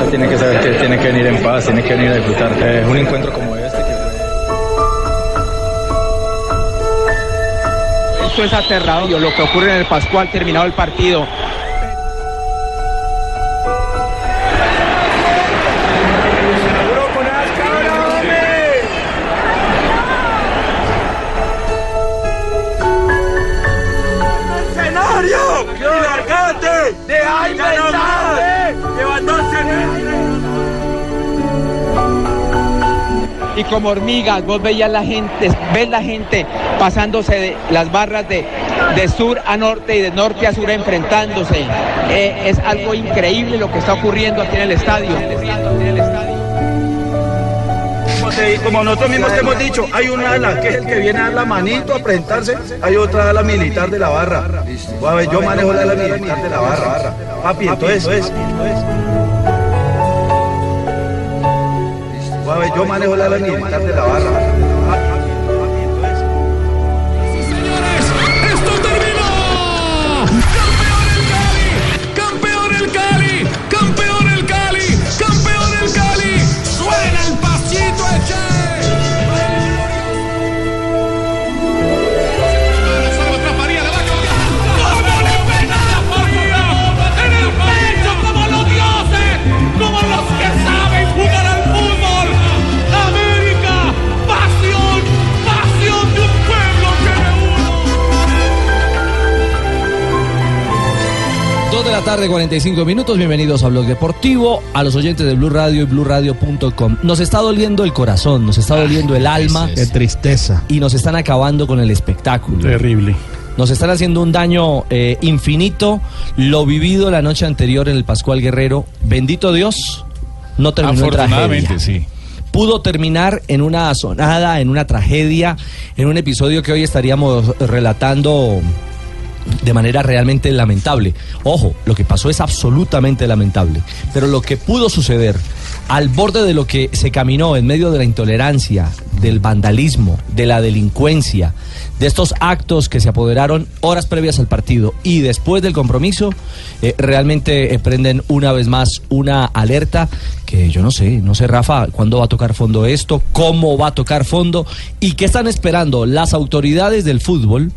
El hincha tiene que saber que tiene que venir en paz, tiene que venir a disfrutar. Es un encuentro como este que... Esto es aterrador lo que ocurre en el Pascual terminado el partido. Y como hormigas, vos veías la gente, ves la gente pasándose de las barras de, de sur a norte y de norte a sur enfrentándose. Eh, es algo increíble lo que está ocurriendo aquí en el estadio. Como, nosotros mismos te hemos dicho, hay un ala que es el que viene a dar la manito a presentarse, hay otra ala militar de la barra. Yo manejo la ala militar de la barra. Papi, entonces... A ver, yo manejo la ala militar de la tarde, 45 minutos. Bienvenidos a Blog Deportivo, a los oyentes de Blue Radio y BlueRadio.com. Nos está doliendo el corazón, nos está doliendo el alma. Qué tristeza. Y nos están acabando con el espectáculo. Terrible. Nos están haciendo un daño eh, infinito. Lo vivido la noche anterior en el Pascual Guerrero. Bendito Dios, no terminó en tragedia. Afortunadamente, sí. Pudo terminar en una sonada, en una tragedia, en un episodio que hoy estaríamos relatando de manera realmente lamentable. Ojo, lo que pasó es absolutamente lamentable, pero lo que pudo suceder al borde de lo que se caminó en medio de la intolerancia, del vandalismo, de la delincuencia, de estos actos que se apoderaron horas previas al partido y después del compromiso, eh, realmente eh, prenden una vez más una alerta que yo no sé, no sé Rafa, cuándo va a tocar fondo esto, cómo va a tocar fondo y qué están esperando las autoridades del fútbol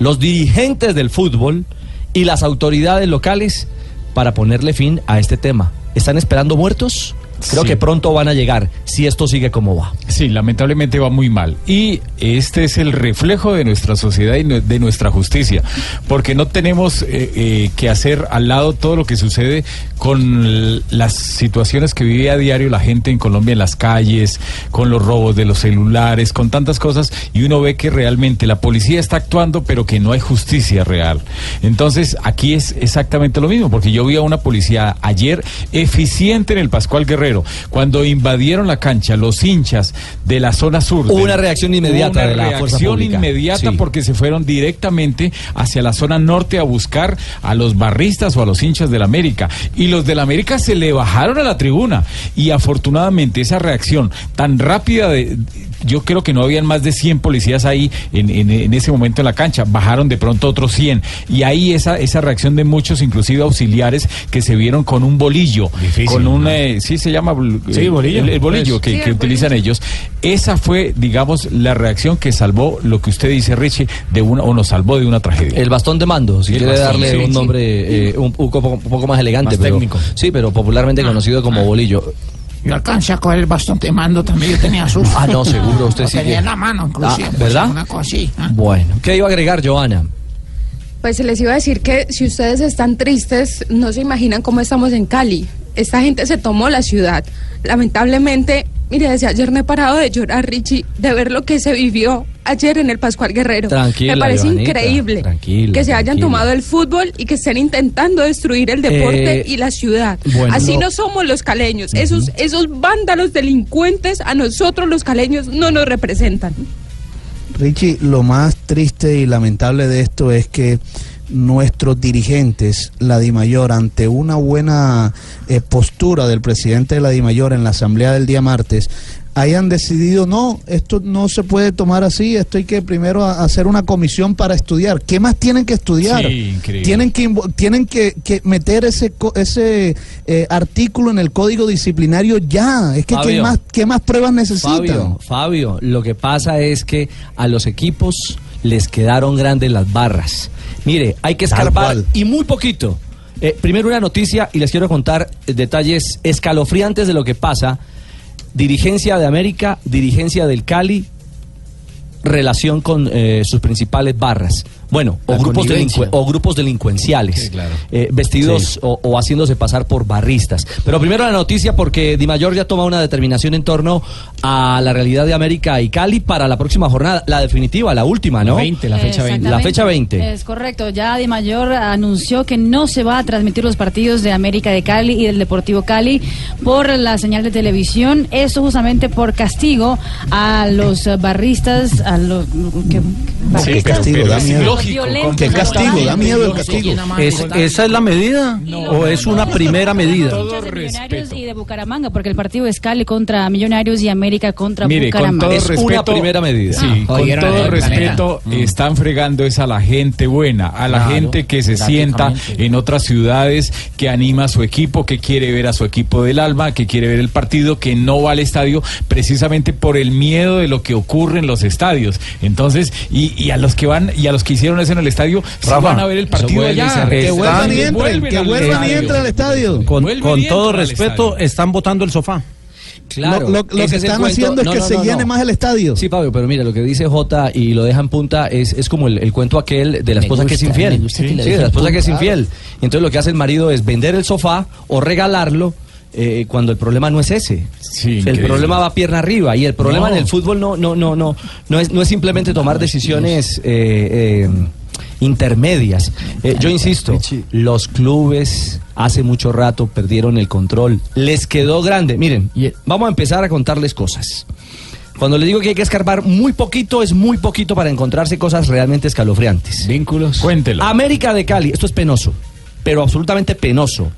los dirigentes del fútbol y las autoridades locales para ponerle fin a este tema. ¿Están esperando muertos? Creo Sí. que pronto van a llegar si esto sigue como va. Sí, lamentablemente va muy mal. Y este es el reflejo de nuestra sociedad y de nuestra justicia. Porque no tenemos eh, eh, que hacer al lado todo lo que sucede con las situaciones que vive a diario la gente en Colombia en las calles, con los robos de los celulares, con tantas cosas. Y uno ve que realmente la policía está actuando, pero que no hay justicia real. Entonces, aquí es exactamente lo mismo. Porque yo vi a una policía ayer eficiente en el Pascual Guerrero. Cuando invadieron la cancha, los hinchas de la zona sur. Hubo una reacción inmediata una de la fuerza reacción pública. inmediata Sí. porque se fueron directamente hacia la zona norte a buscar a los barristas o a los hinchas del América. Y los del América se le bajaron a la tribuna. Y afortunadamente esa reacción tan rápida de... Yo creo que no habían más de 100 policías ahí en, en- en ese momento en la cancha. Bajaron de pronto otros 100. Y ahí esa, esa reacción de muchos, inclusive auxiliares, que se vieron con un bolillo. con un... eh, sí, se llama... Sí, bolillo. El, el bolillo Pues. que, Sí, que el utilizan ellos. Esa fue, digamos, la reacción que salvó lo que usted dice, Richie, de una, o nos salvó de una tragedia. El bastón de mando, si El quiere bastón, darle sí, un sí. nombre eh, un, un poco, un poco más elegante. Más pero- técnico. Sí, pero popularmente conocido como bolillo. Yo alcancé a coger el bastón de mando también, yo tenía susto. Ah, no, seguro, usted sí tenía en la mano, inclusive. Ah, pues, ¿verdad? Una cosa así. ¿ah? Bueno, ¿qué iba a agregar, Joana? Pues les iba a decir que si ustedes están tristes, no se imaginan cómo estamos en Cali. Esta gente se tomó la ciudad. Lamentablemente, mire, desde ayer no he parado de llorar, Richie, de ver lo que se vivió ayer en el Pascual Guerrero. Tranquila, Me parece Joanita, increíble tranquila, que se hayan tranquila. tomado el fútbol y que estén intentando destruir el deporte Eh, y la ciudad. bueno, Así no- no somos los caleños. Esos, esos vándalos delincuentes a nosotros los caleños no nos representan. Richie, lo más triste y lamentable de esto es que nuestros dirigentes, la DIMAYOR, ante una buena eh, postura del presidente de la DIMAYOR en la asamblea del día martes, hayan decidido, no, esto no se puede tomar así, esto hay que primero hacer una comisión para estudiar. ¿Qué más tienen que estudiar? Sí. Tienen que, tienen que, que meter ese, ese eh, artículo en el código disciplinario ya. Es que ¿qué más, ¿qué más pruebas necesitan? Fabio, Fabio, lo que pasa es que a los equipos les quedaron grandes las barras. Mire, hay que cual. y muy poquito. Eh, primero una noticia y les quiero contar detalles escalofriantes de lo que pasa. Dirigencia de América, dirigencia del Cali, relación con eh, sus principales barras. Bueno, o grupos, o grupos delincuenciales, Sí, claro. eh, vestidos Sí. o, o haciéndose pasar por barristas. Pero primero la noticia porque Di Mayor ya toma una determinación en torno a la realidad de América y Cali para la próxima jornada, la definitiva, la última, ¿no? La 20, la fecha 20. La fecha 20. Es correcto. Ya Di Mayor anunció que no se va a transmitir los partidos de América de Cali y del Deportivo Cali por la señal de televisión. Esto justamente por castigo a los barristas, a los que, Qué castigo, da miedo. Violentos, Qué castigo, da miedo el castigo. ¿Es, ¿Esa es la medida? ¿O es una primera medida? de Millonarios y de Bucaramanga, porque el partido es Cali contra Millonarios y América contra Mire, con Bucaramanga. todo Es respeto, una primera medida. Sí, Ah, con todo respeto, están fregando es a la gente buena, a la Claro, gente que se sienta en otras ciudades, que anima a su equipo, que quiere ver a su equipo del alma, que quiere ver el partido, que no va al estadio precisamente por el miedo de lo que ocurre en los estadios. Entonces, y, y a los que van y a los que hicieron eso en el estadio, sí Rafa, van a ver el partido allá. Que vuelvan y entren, vuelven que al vuelvan y estadio. entren al estadio. Con, con todo respeto, están votando el sofá. Claro, lo lo- lo que es están cuento. haciendo es No, que no, se no, llene más el estadio. Sí, Fabio, pero mira, lo que dice J y lo deja en punta es, es como el, el cuento aquel de la esposa que es gusta, infiel. gusta que sí, de la esposa que es infiel. Y entonces lo que hace el marido es vender el sofá o regalarlo eh, cuando el problema no es ese. Sí, el increíble. problema va pierna arriba y el problema No. en el fútbol no, no, no, no, no es, no es simplemente tomar decisiones eh, eh, intermedias. Eh, yo insisto, los clubes hace mucho rato perdieron el control. Les quedó grande. Miren, vamos a empezar a contarles cosas. Cuando les digo que hay que escarbar muy poquito, es muy poquito para encontrarse cosas realmente escalofriantes. Vínculos. Cuéntelo. América de Cali, esto es penoso, pero absolutamente penoso.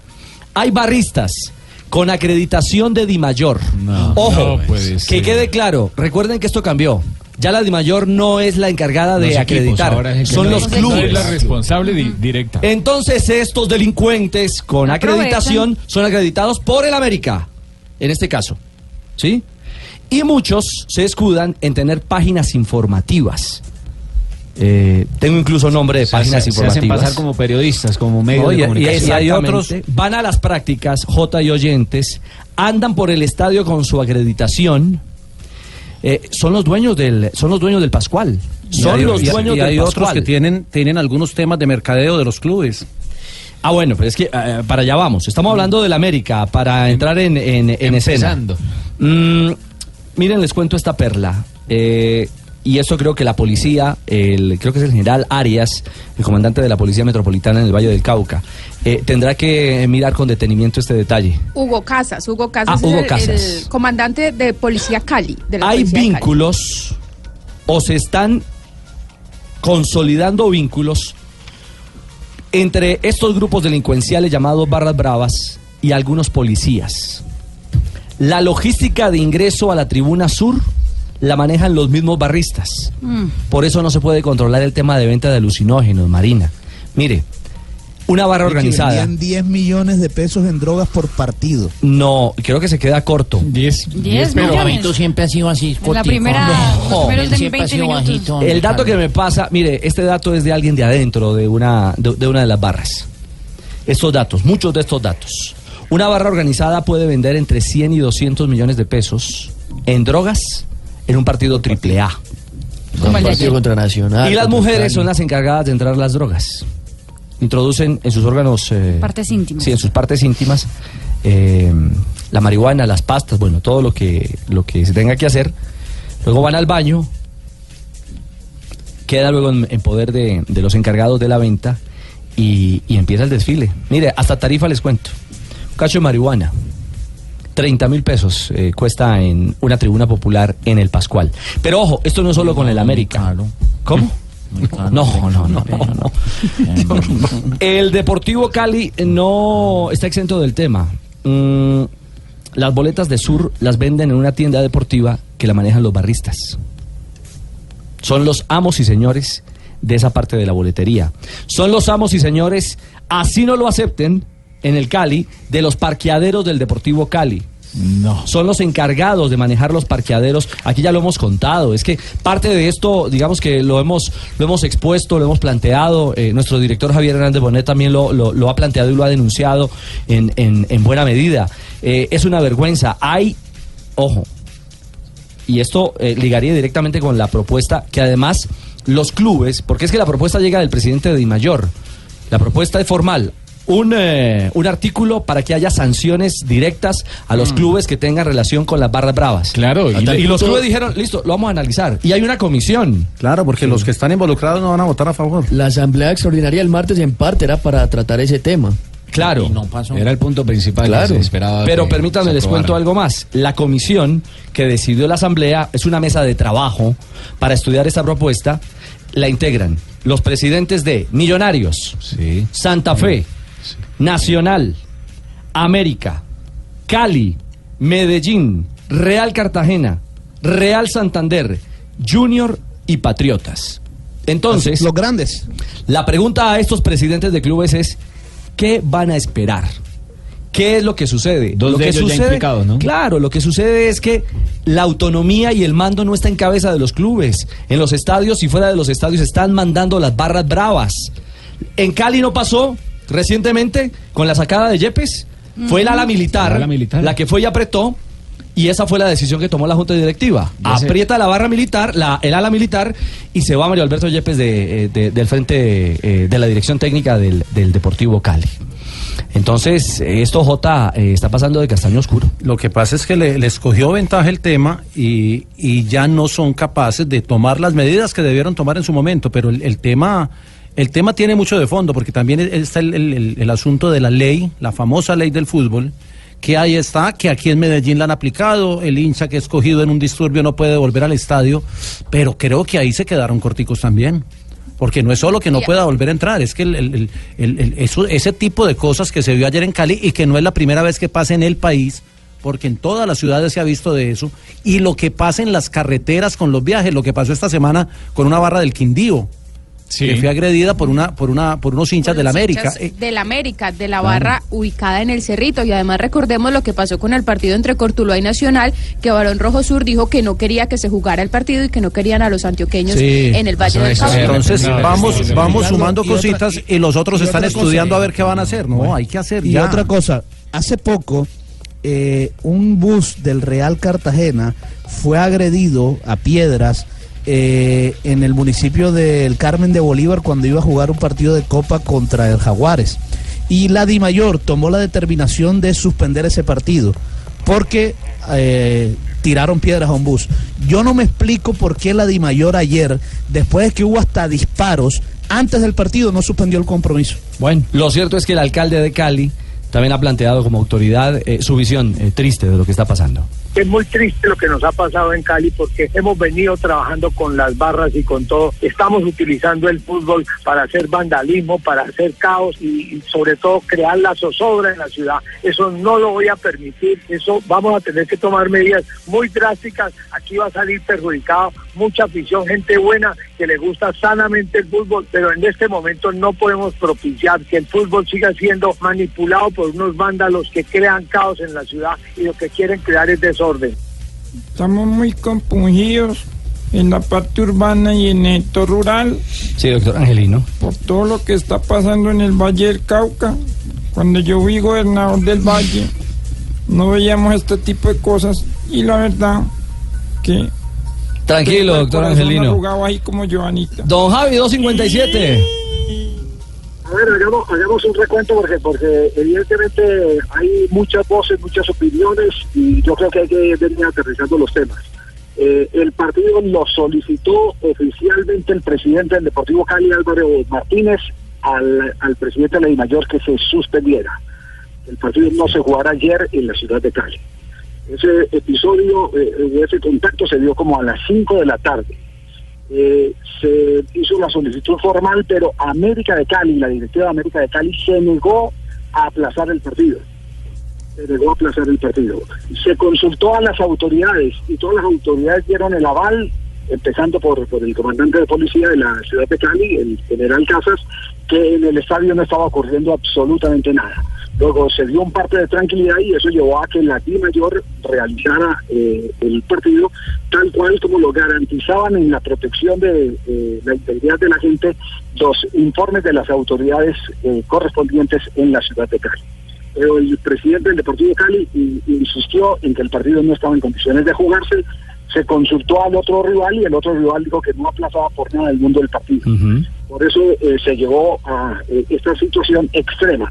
Hay barristas con acreditación de Dimayor. Ojo, no puede que quede claro, recuerden que esto cambió. Ya la Dimayor no es la encargada de Los equipos, acreditar, son no- los no clubes. es la responsable di- directa. Entonces estos delincuentes con Aprovechan. acreditación son acreditados por el América, en este caso. ¿Sí? Y muchos se escudan en tener páginas informativas. Eh, tengo incluso nombre de Se páginas hace- se hacen informativas. pasar como periodistas, como medios No, de y- y- comunicación. y hay otros, van a las prácticas, J y oyentes, andan por el estadio con su acreditación. eh, son los dueños del, son los dueños del Pascual. Y Son hay- los y- dueños y del hay otros que tienen, tienen algunos temas de mercadeo de los clubes. Ah, bueno, pero es que eh, para allá vamos. Estamos hablando del América para entrar en, en, en escena. Empezando. Mm, miren, les cuento esta perla. Eh, y eso creo que la policía, el, creo que es el general Arias, el comandante de la Policía Metropolitana en el Valle del Cauca, eh, tendrá que mirar con detenimiento este detalle. Hugo Casas, Hugo Casas Ah, Hugo el, Casas. el comandante de Policía Cali. De la Hay Policía de Cali. vínculos o se están consolidando vínculos entre estos grupos delincuenciales llamados barras bravas y algunos policías. La logística de ingreso a la tribuna sur la manejan los mismos barristas. Mm. Por eso no se puede controlar el tema de venta de alucinógenos, Marina. Mire, una barra organizada. Vendían 10 millones de pesos en drogas por partido. No, creo que se queda corto. 10 Diez Pero millones. Fabito siempre ha sido así. En la primera, los primeros Él de siempre ha 20 sido minutos. bajito. El dato que me pasa, mire, este dato es de alguien de adentro, de una, de, de una de las barras. Estos datos, muchos de estos datos. Una barra organizada puede vender entre 100 y 200 millones de pesos en drogas en un partido triple A. Como el partido contra Nacional. Y las mujeres son las encargadas de entrar las drogas. Introducen en sus órganos... eh, Partes íntimas. Sí, en sus partes íntimas. eh, la marihuana, las pastas, bueno, todo lo que, lo que se tenga que hacer. Luego van al baño. Queda luego en, en poder de, de los encargados de la venta. Y, y empieza el desfile. Mire, hasta tarifa les cuento. Un cacho de marihuana. 30 mil pesos eh, cuesta en una tribuna popular en el Pascual. Pero ojo, esto no es solo con el América. ¿Cómo? No, no, no, no, no. El Deportivo Cali no está exento del tema. Mm, las boletas de Sur las venden en una tienda deportiva que la manejan los barristas. Son los amos y señores de esa parte de la boletería. Son los amos y señores, así no lo acepten, en el Cali, de los parqueaderos del Deportivo Cali. No. Son los encargados de manejar los parqueaderos. Aquí ya lo hemos contado. Es que parte de esto, digamos que lo hemos, lo hemos expuesto, lo hemos planteado. eh, nuestro director Javier Hernández Bonet también lo, lo- lo ha planteado y lo ha denunciado en, en- en buena medida. Eh, es una vergüenza. Hay, ojo, y esto eh, ligaría directamente con la propuesta que además los clubes, porque es que la propuesta llega del presidente de Dimayor, la propuesta es formal. Un, eh, un artículo para que haya sanciones directas a los clubes que tengan relación con las barras bravas. Claro, y, y los clubes dijeron, listo, lo vamos a analizar. Y hay una comisión. Claro, porque los que están involucrados no van a votar a favor. La asamblea extraordinaria el martes en parte era para tratar ese tema. Claro. Era el punto principal Claro. que se esperaba. Pero que permítanme, les cuento algo más. La comisión que decidió la Asamblea es una mesa de trabajo para estudiar esta propuesta. La integran los presidentes de Millonarios, Sí. Santa Fe, Nacional, América, Cali, Medellín, Real Cartagena, Real Santander, Junior y Patriotas. Entonces, Los grandes. la pregunta a estos presidentes de clubes es, ¿qué van a esperar? ¿Qué es lo que sucede? Dos lo de que ellos sucede. Claro, lo que sucede es que la autonomía y el mando no está en cabeza de los clubes. En los estadios y fuera de los estadios están mandando las barras bravas. En Cali no pasó recientemente con la sacada de Yepes. Fue el ala militar, la que fue y apretó. Y esa fue la decisión que tomó la Junta Directiva. Ya sé. Aprieta la barra militar, la, el ala militar, y se va Mario Alberto Yepes de, eh, de- del frente eh, de la dirección técnica del, del Deportivo Cali. Entonces, esto J eh, está pasando de castaño oscuro. Lo que pasa es que le, les cogió ventaja el tema y, y ya no son capaces de tomar las medidas que debieron tomar en su momento, pero el, el tema... El tema tiene mucho de fondo, porque también está el, el- el- el asunto de la ley, la famosa ley del fútbol, que ahí está, que aquí en Medellín la han aplicado, el hincha que es cogido en un disturbio no puede volver al estadio, pero creo que ahí se quedaron corticos también. Porque no es solo que no pueda volver a entrar, es que el- eso- ese tipo de cosas que se vio ayer en Cali y que no es la primera vez que pasa en el país, porque en todas las ciudades se ha visto de eso, y lo que pasa en las carreteras con los viajes, lo que pasó esta semana con una barra del Quindío, Sí. que fue agredida por una, por una, por unos hinchas de la América. Eh, Del América, de la barra ubicada en el Cerrito. Y además recordemos lo que pasó con el partido entre Cortuluá y Nacional, que Barón Rojo Sur dijo que no quería que se jugara el partido y que no querían a los antioqueños Sí, en el Valle del Cauca. Entonces vamos, vamos sumando y otra- cositas y- y los otros y están cosa, estudiando a ver qué van a hacer. No, hay que hacer Y ya. otra cosa, hace poco eh, un bus del Real Cartagena fue agredido a piedras eh, en el municipio del Carmen de Bolívar cuando iba a jugar un partido de Copa contra el Jaguares. Y la Dimayor tomó la determinación de suspender ese partido porque eh, tiraron piedras a un bus. Yo no me explico por qué la Dimayor ayer, después de que hubo hasta disparos, antes del partido no suspendió el compromiso. Bueno, lo cierto es que el alcalde de Cali también ha planteado como autoridad eh, su visión eh, triste de lo que está pasando. Es muy triste lo que nos ha pasado en Cali porque hemos venido trabajando con las barras y con todo. Estamos utilizando el fútbol para hacer vandalismo, para hacer caos y, sobre todo crear la zozobra en la ciudad. Eso no lo voy a permitir. Eso vamos a tener que tomar medidas muy drásticas. Aquí va a salir perjudicado mucha afición, gente buena que le gusta sanamente el fútbol, pero en este momento no podemos propiciar que el fútbol siga siendo manipulado por unos vándalos que crean caos en la ciudad y lo que quieren crear es desorden. Estamos muy compungidos en la parte urbana y en el sector rural Sí, doctor Angelino. por todo lo que está pasando en el Valle del Cauca. Cuando yo fui gobernador del Valle, no veíamos este tipo de cosas y la verdad que Tranquilo, doctor Angelino. arrugado ahí como Joanita. Don Javi, 257. Ver, hagamos, hagamos un recuento porque, porque evidentemente hay muchas voces, muchas opiniones y yo creo que hay que venir aterrizando los temas. Eh, el partido lo solicitó oficialmente el presidente del Deportivo Cali, Álvaro Martínez, al, al presidente de la Mayor que se suspendiera. El partido no se jugará ayer en la ciudad de Cali. Ese episodio, eh, ese contacto se dio como a las 5 de la tarde. Eh, se hizo la solicitud formal, pero América de Cali, la directiva de América de Cali, se negó a aplazar el partido. Se negó a aplazar el partido. Se consultó a las autoridades y todas las autoridades dieron el aval, empezando por, por el comandante de policía de la ciudad de Cali, el general Casas, que en el estadio no estaba ocurriendo absolutamente nada. Luego se dio un parte de tranquilidad y eso llevó a que la Di Mayor realizara eh, el partido tal cual como lo garantizaban en la protección de eh, la integridad de la gente los informes de las autoridades eh, correspondientes en la ciudad de Cali. Pero el presidente del Deportivo Cali insistió en que el partido no estaba en condiciones de jugarse, se consultó al otro rival y el otro rival dijo que no aplazaba por nada del mundo del partido. Por eso eh, se llevó a eh, esta situación extrema.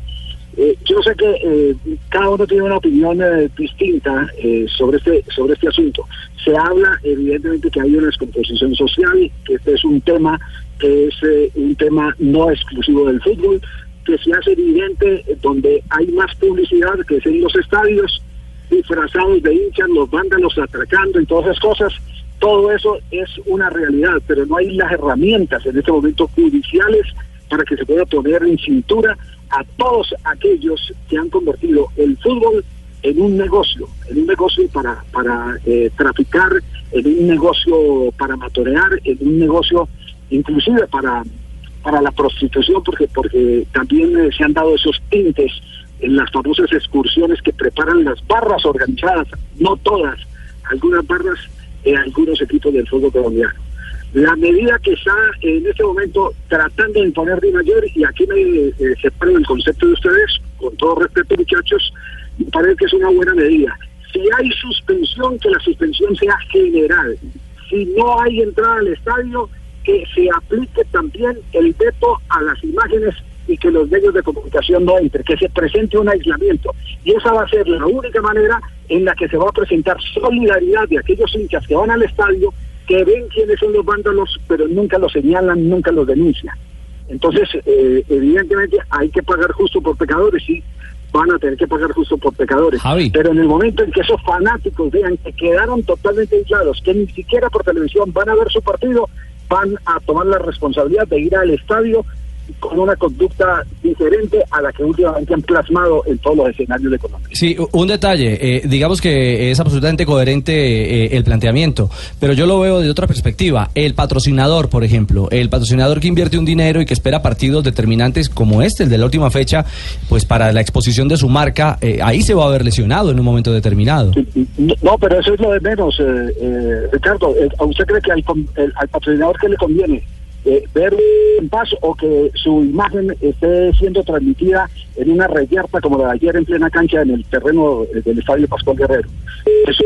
Eh, yo sé que eh, cada uno tiene una opinión eh, distinta eh, sobre este sobre este asunto. Se habla evidentemente que hay una descomposición social, que este es un tema que es eh, un tema no exclusivo del fútbol, que se hace evidente donde hay más publicidad, que es en los estadios, disfrazados de hinchas, los vándalos atracando y todas esas cosas. Todo eso es una realidad, pero no hay las herramientas en este momento judiciales para que se pueda poner en cintura a todos aquellos que han convertido el fútbol en un negocio, en un negocio para, para eh, traficar, en un negocio para matorear, en un negocio inclusive para, para la prostitución, porque, porque también eh, se han dado esos tintes en las famosas excursiones que preparan las barras organizadas, no todas, algunas barras en algunos equipos del fútbol colombiano. La medida que está en este momento tratando de imponer Di Mayor, y aquí me eh, separo el concepto de ustedes, con todo respeto muchachos, me parece que es una buena medida. Si hay suspensión, que la suspensión sea general. Si no hay entrada al estadio, que se aplique también el veto a las imágenes y que los medios de comunicación no entren, que se presente un aislamiento. Y esa va a ser la única manera en la que se va a presentar solidaridad de aquellos hinchas que van al estadio, que ven quiénes son los vándalos, pero nunca los señalan, nunca los denuncian. Entonces, eh, evidentemente hay que pagar justo por pecadores, sí, van a tener que pagar justo por pecadores. Pero en el momento en que esos fanáticos vean que quedaron totalmente aislados, que ni siquiera por televisión van a ver su partido, van a tomar la responsabilidad de ir al estadio con una conducta diferente a la que últimamente han plasmado en todos los escenarios de Colombia. Sí, un detalle, eh, digamos que es absolutamente coherente eh, el planteamiento, pero yo lo veo de otra perspectiva. El patrocinador, por ejemplo, el patrocinador que invierte un dinero y que espera partidos determinantes como este, el de la última fecha, pues para la exposición de su marca, eh, ahí se va a ver lesionado en un momento determinado. No, pero eso es lo de menos, eh, eh, Ricardo. ¿A usted cree que al, el- al patrocinador que le conviene eh, ver un paso o que su imagen esté siendo transmitida en una reyerta como la de ayer en plena cancha en el terreno eh, del Estadio Pascual Guerrero? Eso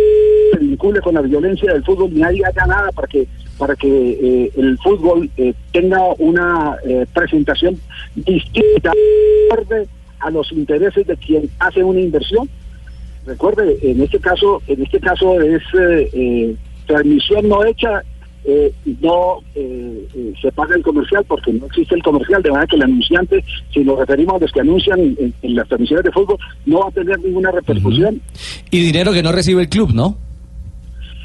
se vincule con la violencia del fútbol, ni ahí haya nada para que para que eh, el fútbol eh, tenga una eh, presentación distinta a los intereses de quien hace una inversión recuerde en este caso en este caso es eh, transmisión no hecha eh, no eh, eh, se paga el comercial porque no existe el comercial de manera que el anunciante si nos referimos a los que anuncian en, en las transmisiones de fútbol no va a tener ninguna repercusión Y dinero que no recibe el club, ¿no?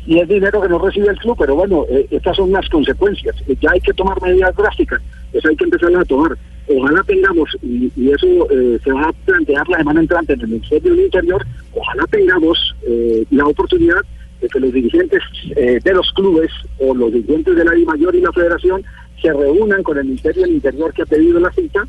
y es dinero que no recibe el club, pero bueno, eh, estas son las consecuencias. Eh, ya hay que tomar medidas drásticas, eso hay que empezar a tomar. Ojalá tengamos, y, y eso eh, se va a plantear la semana entrante en el Ministerio del Interior, ojalá tengamos eh, la oportunidad de que los dirigentes eh, de los clubes o los dirigentes de la I Mayor y la Federación se reúnan con el Ministerio del Interior que ha pedido la cita,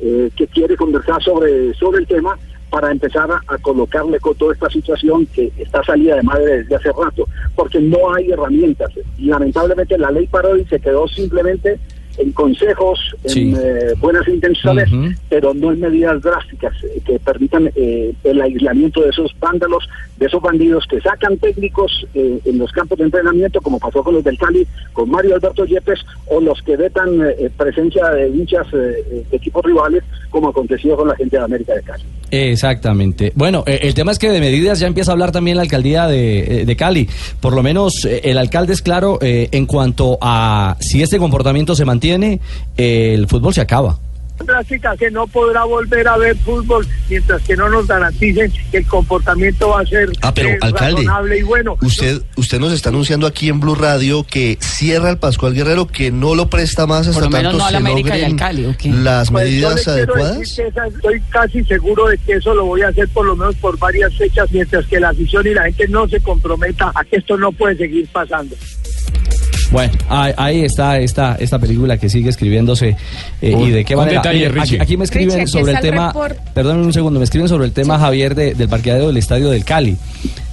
eh, que quiere conversar sobre, sobre el tema para empezar a, a colocarle con toda esta situación que está salida de madre desde hace rato, porque no hay herramientas. Y lamentablemente la ley Parodi se quedó simplemente en consejos, Sí. en eh, buenas intenciones, pero no en medidas drásticas que permitan eh, el aislamiento de esos vándalos de esos bandidos que sacan técnicos eh, en los campos de entrenamiento, como pasó con los del Cali, con Mario Alberto Yepes, o los que vetan eh, presencia de hinchas eh, de equipos rivales, como aconteció con la gente de América de Cali. Exactamente. Bueno, eh, el tema es que de medidas ya empieza a hablar también la alcaldía de, eh, de Cali. Por lo menos eh, el alcalde es claro eh, en cuanto a si este comportamiento se mantiene, eh, el fútbol se acaba. Drástica que no podrá volver a ver fútbol mientras que no nos garanticen que el comportamiento va a ser Ah, pero, eh, alcalde, razonable y bueno. Usted, usted nos está anunciando aquí en Blue Radio que cierra el Pascual Guerrero, que no lo presta más hasta Por lo menos tanto no a la se logren Cali, ¿o qué? las Pues medidas adecuadas. esa- estoy casi seguro de que eso lo voy a hacer por lo menos por varias fechas mientras que la afición y la gente no se comprometa a que esto no puede seguir pasando. Bueno, ahí, ahí está esta, esta película que sigue escribiéndose eh, Un- y de qué manera. detalle, Mire, aquí, Richie. aquí me escriben Richie, sobre el está tema. report. Perdón un segundo, me escriben sobre el tema Javier de- del parqueadero del estadio del Cali.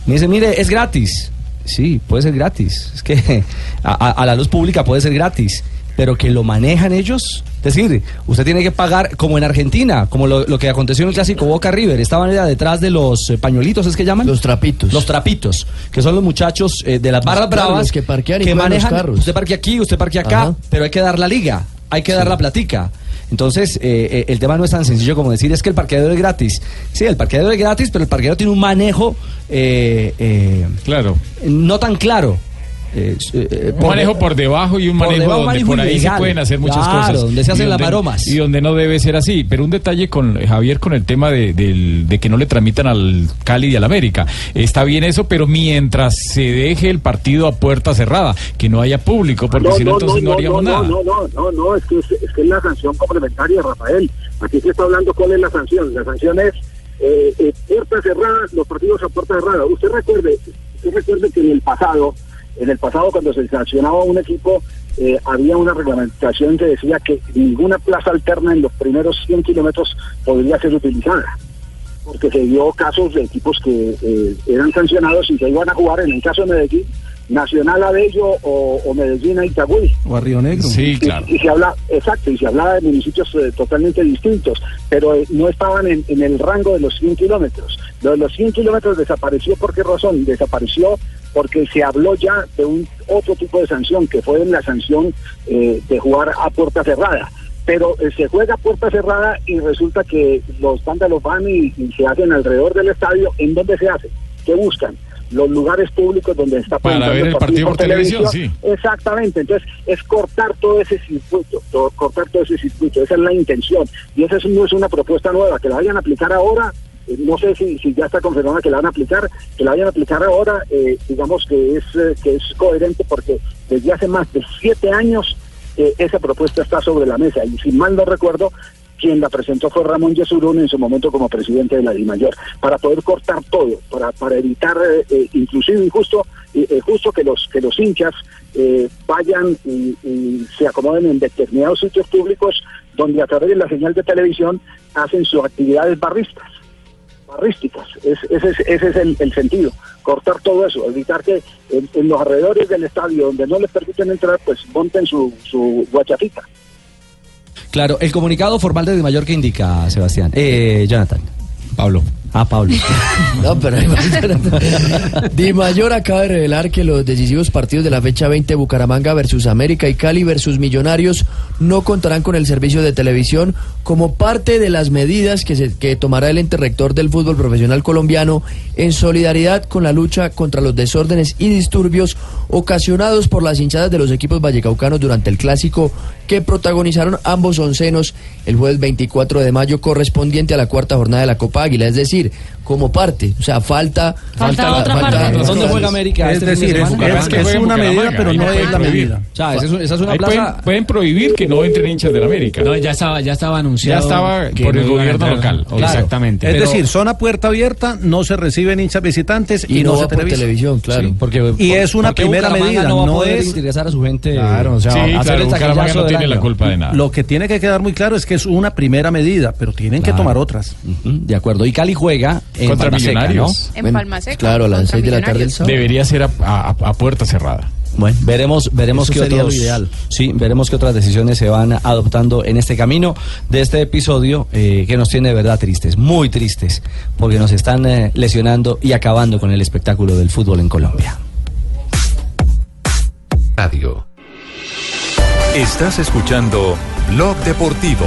Me dice, mire, es gratis. Sí, puede ser gratis. Es que a, a- a la luz pública puede ser gratis, pero que lo manejan ellos. Es decir, usted tiene que pagar como en Argentina, como lo, lo que aconteció en el clásico Boca River. Estaban era detrás de los eh, pañuelitos, ¿es que llaman? Los trapitos. Los trapitos, que son los muchachos eh, de las barras bravas que parquean y que juegan los manejan. carros. Usted parquea aquí, usted parquea acá, Ajá. pero hay que dar la liga, hay que dar la platica. Entonces, eh, eh, el tema no es tan sencillo como decir es que el parqueadero es gratis. Sí, el parqueadero es gratis, pero el parqueadero tiene un manejo eh, eh, claro. no tan claro. Eh, eh, Un manejo por debajo y un por manejo debajo, donde manejo por ahí ilegal. se pueden hacer muchas Claro, cosas. donde se hacen las maromas. Y donde no debe ser así. Pero un detalle con eh, Javier con el tema de, del- de que no le tramitan al Cali y al América. Está bien eso, pero mientras se deje el partido a puerta cerrada, que no haya público, porque si no, entonces no, haríamos no, nada. No, no, no, no, es que es, es que es la sanción complementaria, Rafael. Aquí se está hablando cuál es la sanción. La sanción es eh, eh, puerta cerrada, los partidos a puerta cerrada. Usted recuerde, usted recuerde que en el pasado, en el pasado cuando se sancionaba un equipo, eh, había una reglamentación que decía que ninguna plaza alterna en los primeros 100 kilómetros podría ser utilizada. Porque se dio casos de equipos que eh, eran sancionados y se iban a jugar, en el caso de Medellín, Nacional a Bello o, o Medellín a Itagüí. O a Río Negro. Sí, Y- claro. Y, se habla, exacto, y se hablaba de municipios eh, totalmente distintos, pero eh, no estaban en, en el rango de los 100 kilómetros. Lo de los 100 kilómetros desapareció, ¿por qué razón? Desapareció porque se habló ya de un otro tipo de sanción, que fue la sanción eh, de jugar a puerta cerrada. Pero eh, se juega a puerta cerrada y resulta que los vándalos van y, y se hacen alrededor del estadio. ¿En dónde se hace? ¿Qué buscan? Los lugares públicos donde está Para ver el partido por televisión, sí. Exactamente, entonces es cortar todo ese circuito, to- cortar todo ese circuito, esa es la intención. Y esa es- no es una propuesta nueva, que la vayan a aplicar ahora, no sé si, ya está confirmada que la van a aplicar, que la vayan a aplicar ahora, eh, digamos que es, eh, que es coherente porque desde hace más de siete años eh, esa propuesta está sobre la mesa. Y si mal no recuerdo, quien la presentó fue Ramón Yesurún en su momento como presidente de la DIMAYOR, para poder cortar todo, para, para evitar inclusive injusto, eh, justo que los, que los hinchas vayan y se acomoden en determinados sitios públicos donde a través de la señal de televisión hacen sus actividades barristas barrísticas. Es- ese es, ese es el, el sentido. Cortar todo eso, evitar que en, en los alrededores del estadio donde no les permiten entrar, pues monten su, su guachafita. Claro, el comunicado formal de Di Mayor que indica, Sebastián. Eh, Jonathan. Pablo. Ah, Pablo. No, pero. Di Mayor acaba de revelar que los decisivos partidos de la fecha 20 Bucaramanga versus América y Cali versus Millonarios no contarán con el servicio de televisión como parte de las medidas que, se, que tomará el ente rector del fútbol profesional colombiano en solidaridad con la lucha contra los desórdenes y disturbios ocasionados por las hinchadas de los equipos vallecaucanos durante el clásico que protagonizaron ambos oncenos el jueves 24 de mayo correspondiente a la cuarta jornada de la Copa Águila, es decir, decir, como parte, o sea, falta Falta otra parte. ¿Dónde juega América? Es este decir, es- es- es una medida, pero no es la medida. O sea, esa es, esa es una plaza. pueden, pueden prohibir que no entren hinchas del América. No, ya estaba, ya estaba Ya anunciado. estaba que por el no gobierno local. Claro. Exactamente. Es Pero- decir, zona puerta abierta, no se reciben hinchas visitantes y, Y no se va por televisa. televisión, claro. Sí, porque, Y es una porque primera medida, no va no poder es- ingresar a su gente. Claro, o sea, Sí, claro, Bucaramanga no tiene la culpa de nada. Lo que tiene que quedar muy claro es que es una primera medida, pero tienen que tomar otras. De acuerdo. Y Cali juega en Contra Palma Seca, Millonarios. ¿no? En Bueno, Palma Seca, Claro, a las contra 6 de la tarde el sábado. Debería ser a, a- a puerta cerrada. Bueno, veremos, veremos qué otros, ideal. sí, veremos qué otras decisiones se van adoptando en este camino de este episodio eh, que nos tiene de verdad tristes, muy tristes, porque nos están eh, lesionando y acabando con el espectáculo del fútbol en Colombia. Radio. Estás escuchando Blog Deportivo.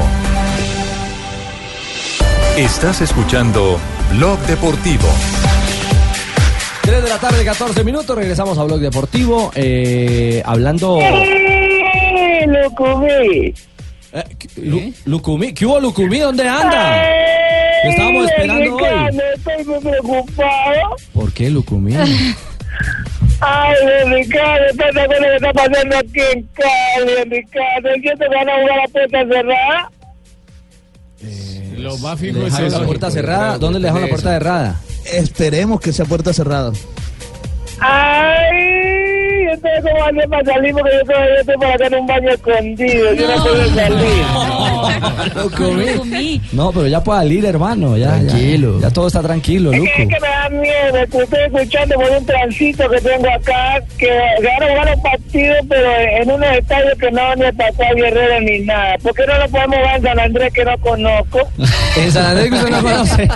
Estás escuchando Blog Deportivo. 3 de la tarde, 14 minutos, regresamos a Blog Deportivo, eh, hablando... Lucumí. Lu- Lucumí, ¿qué hubo Lucumí? ¿Dónde anda? Te estábamos esperando hoy. Estoy muy preocupado. ¿Por qué Lucumí? Ay, Ricardo, ¿estás de acuerdo lo que está pasando aquí en Cali, Ricardo? ¿Entiendes que van a jugar a puerta cerrada? Lo más ¿Le fijo es la puerta cerrada? ¿Dónde le dejaron la puerta cerrada? Esperemos que sea puerta cerrada. Ay, entonces cómo va a hacer para salir porque yo todavía estoy por acá en un baño escondido, yo no puedo salir. Lucumí. No, pero ya puede salir, hermano. Ya, Tranquilo. Ya, ya todo está tranquilo, Es Luco. que, es que me da miedo, que estoy escuchando por un transito que tengo acá, que a jugar los partidos, pero en unos estadios que no van ni a pasar Guerrero ni nada. ¿Por qué no lo podemos jugar en San Andrés que no conozco? En San Andrés que usted no conoce.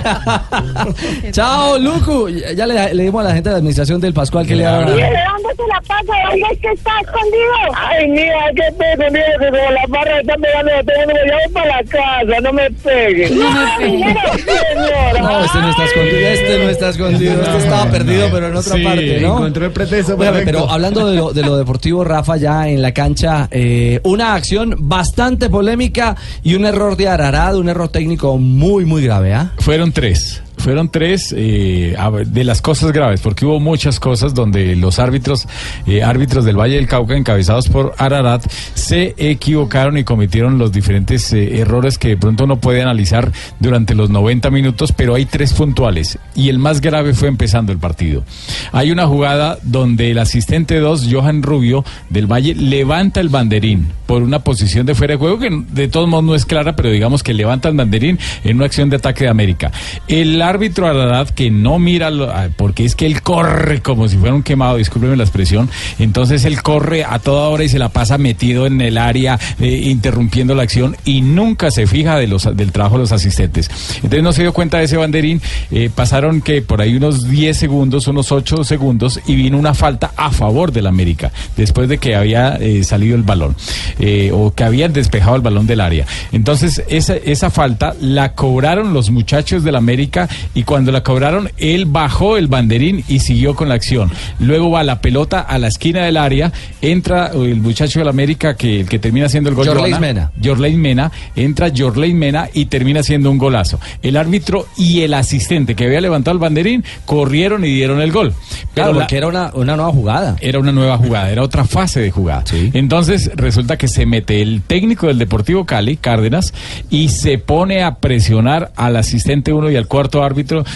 Chao, Lucu. Ya le, le dimos a la gente de la administración del Pascual que le haga. ¿Y de dónde se la pasa? ¿Dónde es que está escondido? Ay, mira, qué estoy escondido, que como las barras están pegando mundo, ya voy para la casa, no me pegue. No me pegue. Mira, señora. No, este no está escondido, este no está escondido, este estaba perdido, pero en otra Sí, parte, ¿no? encontró el pretexto pero hablando de lo, de lo deportivo, Rafa, ya en la cancha, eh, una acción bastante polémica y un error de Ararad, un error técnico muy, muy grave, ¿ah? Fueron tres. Fueron tres eh, de las cosas graves, porque hubo muchas cosas donde los árbitros, eh, árbitros del Valle del Cauca, encabezados por Ararat, se equivocaron y cometieron los diferentes eh, errores que de pronto uno puede analizar durante los 90 minutos, pero hay tres puntuales. Y el más grave fue empezando el partido. Hay una jugada donde el asistente 2, Johan Rubio, del Valle, levanta el banderín por una posición de fuera de juego que de todos modos no es clara, pero digamos que levanta el banderín en una acción de ataque de América. El árbitro Ararat que no mira, ah, porque es que él corre como si fuera un quemado, discúlpeme la expresión, entonces él corre a toda hora y se la pasa metido en el área, eh, interrumpiendo la acción y nunca se fija de los, del trabajo de los asistentes. Entonces no se dio cuenta de ese banderín, eh, pasaron que por ahí unos 10 segundos, unos 8 segundos y vino una falta a favor del América, después de que había eh, salido el balón eh, o que habían despejado el balón del área. Entonces esa, esa falta la cobraron los muchachos del América y cuando la cobraron él bajó el banderín y siguió con la acción. Luego va la pelota a la esquina del área, entra el muchacho del América que, el que termina haciendo el gol. Yorleis Joana, Mena. Mena, entra Yorlein Mena y termina haciendo un golazo. El árbitro y el asistente que había levantado el banderín corrieron y dieron el gol. Claro, la- porque era una, una nueva jugada. era una nueva jugada, era otra fase de jugada. Entonces resulta que se mete el técnico del Deportivo Cali, Cárdenas, y se pone a presionar al asistente uno y al cuarto árbitro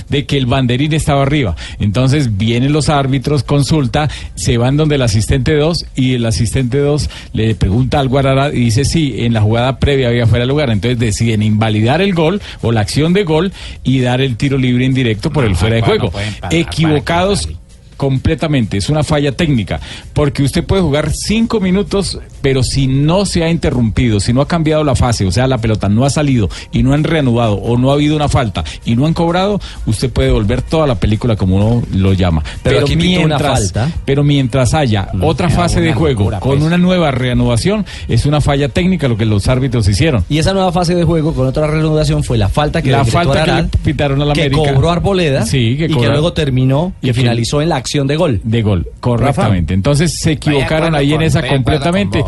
de que el banderín estaba arriba. Entonces vienen los árbitros, consulta, se van donde el asistente 2 y el asistente 2 le pregunta al Guarará y dice sí, en la jugada previa había fuera de lugar. Entonces deciden invalidar el gol o la acción de gol y dar el tiro libre indirecto por el fuera de juego. Equivocados completamente, es una falla técnica, porque usted puede jugar cinco minutos, pero si no se ha interrumpido, si no ha cambiado la fase, o sea, la pelota no ha salido y no han reanudado o no ha habido una falta y no han cobrado, usted puede volver toda la película como uno lo llama. Pero aquí pitó una falta. pero mientras haya otra fase de juego locura, con pues. una nueva reanudación, es una falla técnica lo que los árbitros hicieron. Y esa nueva fase de juego con otra reanudación fue la falta que la falta que le pitaron a la que América. cobró Arboleda Sí, que y que luego terminó y Y fin- finalizó en la acción de gol. De gol, correctamente. Entonces se equivocaron ahí en esa completamente.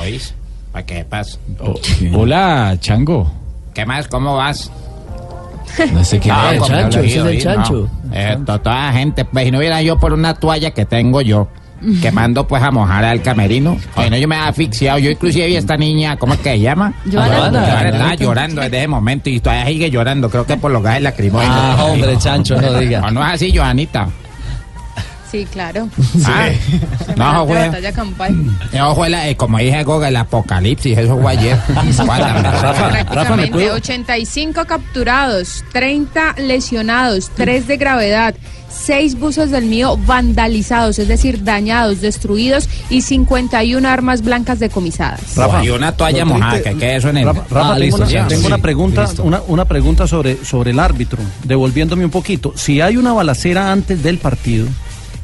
¿Para qué pasa? Oh, Hola, Chango. ¿Qué más? ¿Cómo vas? No sé qué No, es. Chancho, ese es el no. Chancho. Eh, to- toda la gente, pues si no hubiera yo por una toalla que tengo yo, que mando pues a mojar al camerino, bueno, yo me he asfixiado, yo inclusive vi a esta niña, ¿cómo es que se llama? Joana, estaba llorando desde ese momento y todavía sigue llorando, creo que por los gases lacrimógenos. Ah, hombre, Chancho, no diga. No, no es así, Joanita. Sí, claro. Ah, no, fue. batalla campal. No, fue la- eh, como dije, Goga, el apocalipsis, eso fue ayer. Prácticamente 85 capturados, 30 lesionados, 3 de gravedad, 6 buses del mío vandalizados, es decir, dañados, destruidos y 51 armas blancas decomisadas. y una toalla mojada, que quede eso en el. Rafa, Rafa, tengo, una, tengo una pregunta, una, una pregunta sobre, sobre el árbitro, devolviéndome un poquito. Si hay una balacera antes del partido,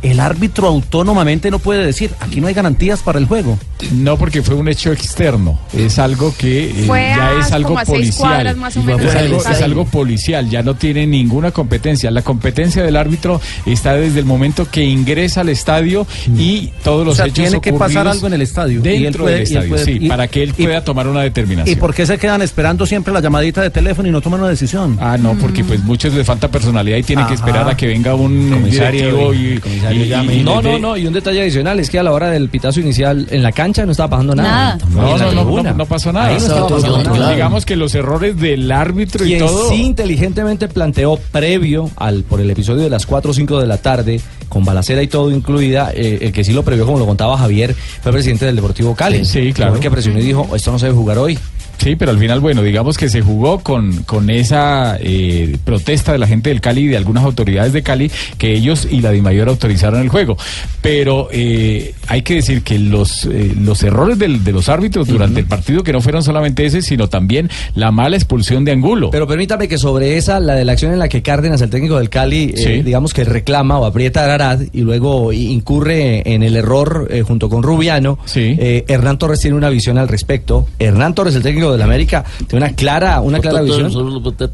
el árbitro autónomamente no puede decir, aquí no hay garantías para el juego. No, porque fue un hecho externo. Es algo que eh, ya es algo policial. cuadras más o menos Es algo, estadio. es algo policial, ya no tiene ninguna competencia. La competencia del árbitro está desde el momento que ingresa al estadio y todos los O sea, hechos tiene que pasar algo en el estadio. Y él Dentro puede- del y él estadio, puede- sí, y- para que él y- pueda tomar una determinación. ¿Y por qué se quedan esperando siempre la llamadita de teléfono y no toman una decisión? Ah, no, porque pues muchos les falta personalidad y tienen que esperar a que venga un Comisario y- y, y- y no, no, no, y un detalle adicional es que a la hora del pitazo inicial en la cancha no estaba pasando nada. Nada. No, no, no, tribuna. no, no pasó nada. Pasando. Digamos que los errores del árbitro y Quien todo. sí inteligentemente planteó previo al por el episodio de las 4 o 5 de la tarde, con balacera y todo incluida, eh, el que sí lo previó, como lo contaba Javier, fue presidente del Deportivo Cali. Sí, sí, claro. Fue el que presionó y dijo, esto no se debe jugar hoy. Sí, pero al final, bueno, digamos que se jugó con, con esa eh, protesta de la gente del Cali y de algunas autoridades de Cali, que ellos y la DIMAYOR autorizaron el juego. Pero eh, hay que decir que los, eh, los errores del- de los árbitros durante el partido, que no fueron solamente ese, sino también la mala expulsión de Angulo. Pero permítame que sobre esa, la de la acción en la que Cárdenas, el técnico del Cali, eh, Sí. digamos que reclama o aprieta a Arad y luego incurre en el error junto con Rubiano, eh, Hernán Torres tiene una visión al respecto. Hernán Torres, el técnico del América, tiene una clara, una clara visión.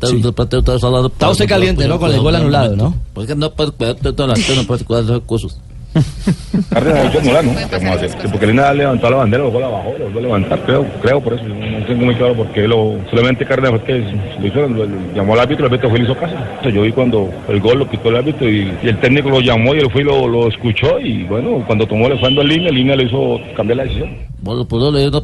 Sí. Está usted caliente, ¿no? Con el gol anulado, ¿no? Porque no puedes cuidarte toda la no puedes cuidar esas cosas. Cárdenas ha hecho anular, ¿no? ¿Qué vamos a hacer? Que porque Lina levantó la bandera, luego la bajó, lo volvió a levantar, creo, creo por eso. No tengo muy claro por qué lo, solamente Cárdenas fue que lo hizo, lo- lo llamó al árbitro, el árbitro fue y le hizo caso. O sea, yo vi cuando el gol lo quitó el árbitro y, y el técnico lo llamó y él fue y lo, lo escuchó y bueno, cuando tomó el fondo en línea, línea le hizo cambiar la decisión. Bueno, pues no le no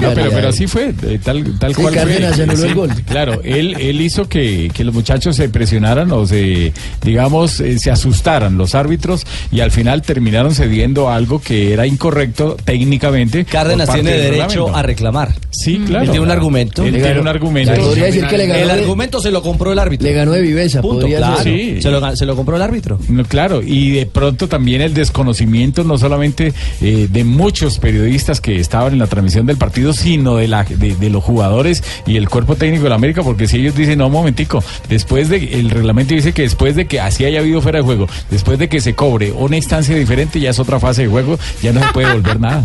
no pero, pero así fue, eh, tal, tal Sí, cual Cárdenas fue. anuló el Sí, gol. Claro, él, él hizo que, que los muchachos se presionaran o se, digamos, eh, se asustaran los árbitros y al final terminaron cediendo algo que era incorrecto técnicamente. Cárdenas tiene derecho a reclamar. Sí, claro. Él tiene un argumento. Él tiene un argumento. Podría decir que le ganó El de- argumento se lo compró el árbitro. Le ganó de viveza, Punto, claro. Sí. Se, lo, se lo compró el árbitro. No, claro, y de pronto también el desconocimiento no solamente eh, de muchos periodistas que estaban en la transmisión del partido, sino de, la, de, los jugadores y el cuerpo técnico de la América, porque si ellos dicen, no, un momentico, después de, el reglamento dice que después de que así haya habido fuera de juego, después de que se cobre una instancia diferente, ya es otra fase de juego, ya no se puede volver nada.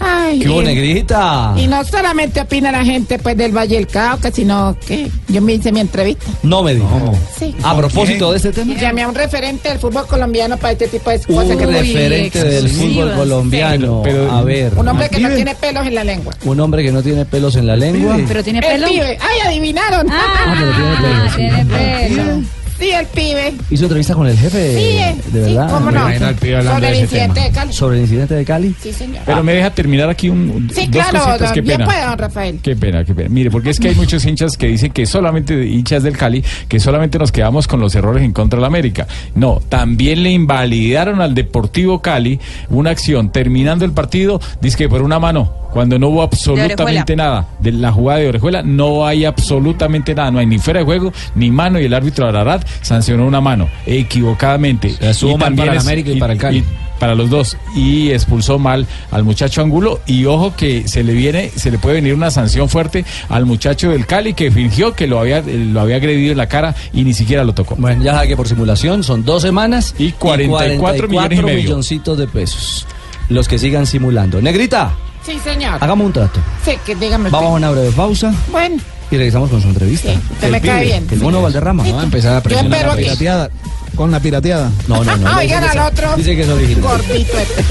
Ay, ¡Qué hubo, y- negrita! Y no solamente opina la gente pues del Valle del Cauca, sino que yo me hice mi entrevista. No me dijo. Sí. A propósito de este tema. Y llamé a un referente del fútbol colombiano para este tipo de Un cosas. que referente del fútbol colombiano. a ver. Un hombre que no tiene pelos en la lengua. Un hombre que no tiene pelos en la lengua. Pero tiene El pelo. pibe. ¡Ay, adivinaron! Ah, pero tiene pelo, sí. tiene pelo. Sí, el pibe. Hizo entrevista con el jefe. Sí, eh, de sí, verdad. cómo no. Sobre el incidente de Cali. Sobre el incidente de Cali. Sí, señor. Pero me deja terminar aquí un, un- Sí, dos claro, cositas, qué bien pena. puede, don Rafael. Qué pena, qué pena. Mire, porque es que hay muchos hinchas que dicen que solamente hinchas del Cali, que solamente nos quedamos con los errores en contra de la América. No, también le invalidaron al Deportivo Cali una acción terminando el partido, dice que por una mano. Cuando no hubo absolutamente nada de la jugada de Orejuela, no hay absolutamente nada, no hay ni fuera de juego ni mano y el árbitro Ararat sancionó una mano equivocadamente. mal para el es- América y para el Cali. para los dos y expulsó mal al muchacho Angulo y ojo que se le viene se le puede venir una sanción fuerte al muchacho del Cali que fingió que lo había lo había agredido en la cara y ni siquiera lo tocó. Bueno, ya sabe que por simulación son dos semanas y 44 millones y medio. milloncitos de pesos. Los que sigan simulando. Negrita, Sí, señor. hagamos un trato. Sí, que dígame Vamos a una breve pausa Bueno, y regresamos con su entrevista. usted me cae bien. El mono Valderrama. Sí. Va a empezar a presionar. aquí. Pirateada, con la pirateada. No, no, no. Ah, oigan al otro. Dice que es original. Gordito este.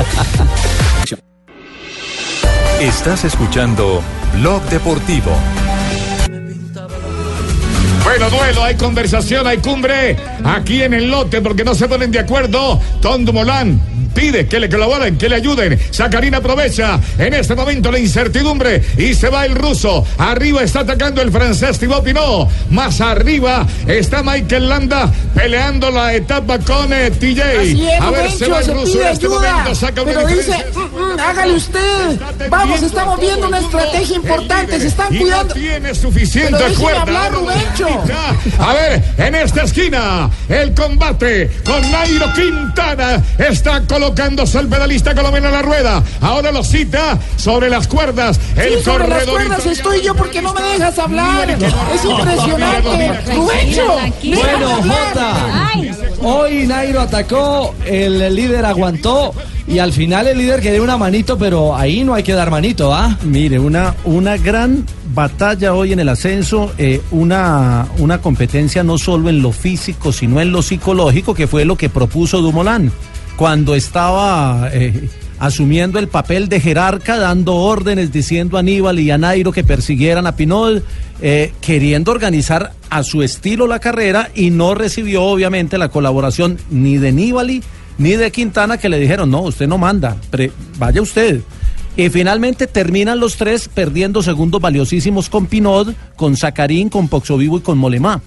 Estás escuchando Blog Deportivo. Bueno, duelo, hay conversación, hay cumbre aquí en el lote porque no se ponen de acuerdo. Tom Dumoulin, pide que le colaboren, que le ayuden. Sacarina aprovecha en este momento la incertidumbre y se va el ruso. Arriba está atacando el francés Thibaut Pinot. Más arriba está Michael Landa peleando la etapa con eh, TJ. Es, A ver, se va el ruso en este ayuda, momento. Saca una pero dice. "Mm, mm, hágale usted. Vamos, estamos viendo una estrategia importante, se están y cuidando. No tiene suficiente Pero cuerda. hablar. A ver, en esta esquina, el combate con Nairo Quintana está colocándose el pedalista colombiano en la rueda. Ahora lo cita sobre las cuerdas. El Sí, sobre las cuerdas estoy yo porque no me dejas hablar. Es impresionante. Rubencho, Bueno. Jota, hoy Nairo atacó, el líder aguantó y al final el líder quería una manito, pero ahí no hay que dar manito, ¿ah? Mire, una, una gran batalla hoy en el ascenso, eh, una, una competencia no solo en lo físico, sino en lo psicológico, que fue lo que propuso Dumoulin cuando estaba eh, asumiendo el papel de jerarca, dando órdenes, diciendo a Aníbal y a Nairo que persiguieran a Pinot, eh, queriendo organizar a su estilo la carrera y no recibió obviamente la colaboración ni de Nibali ni de Quintana que le dijeron, no, usted no manda, vaya usted. Y finalmente terminan los tres perdiendo segundos valiosísimos con Pinot, con Zacarín, con Poxovivo y con Molemá.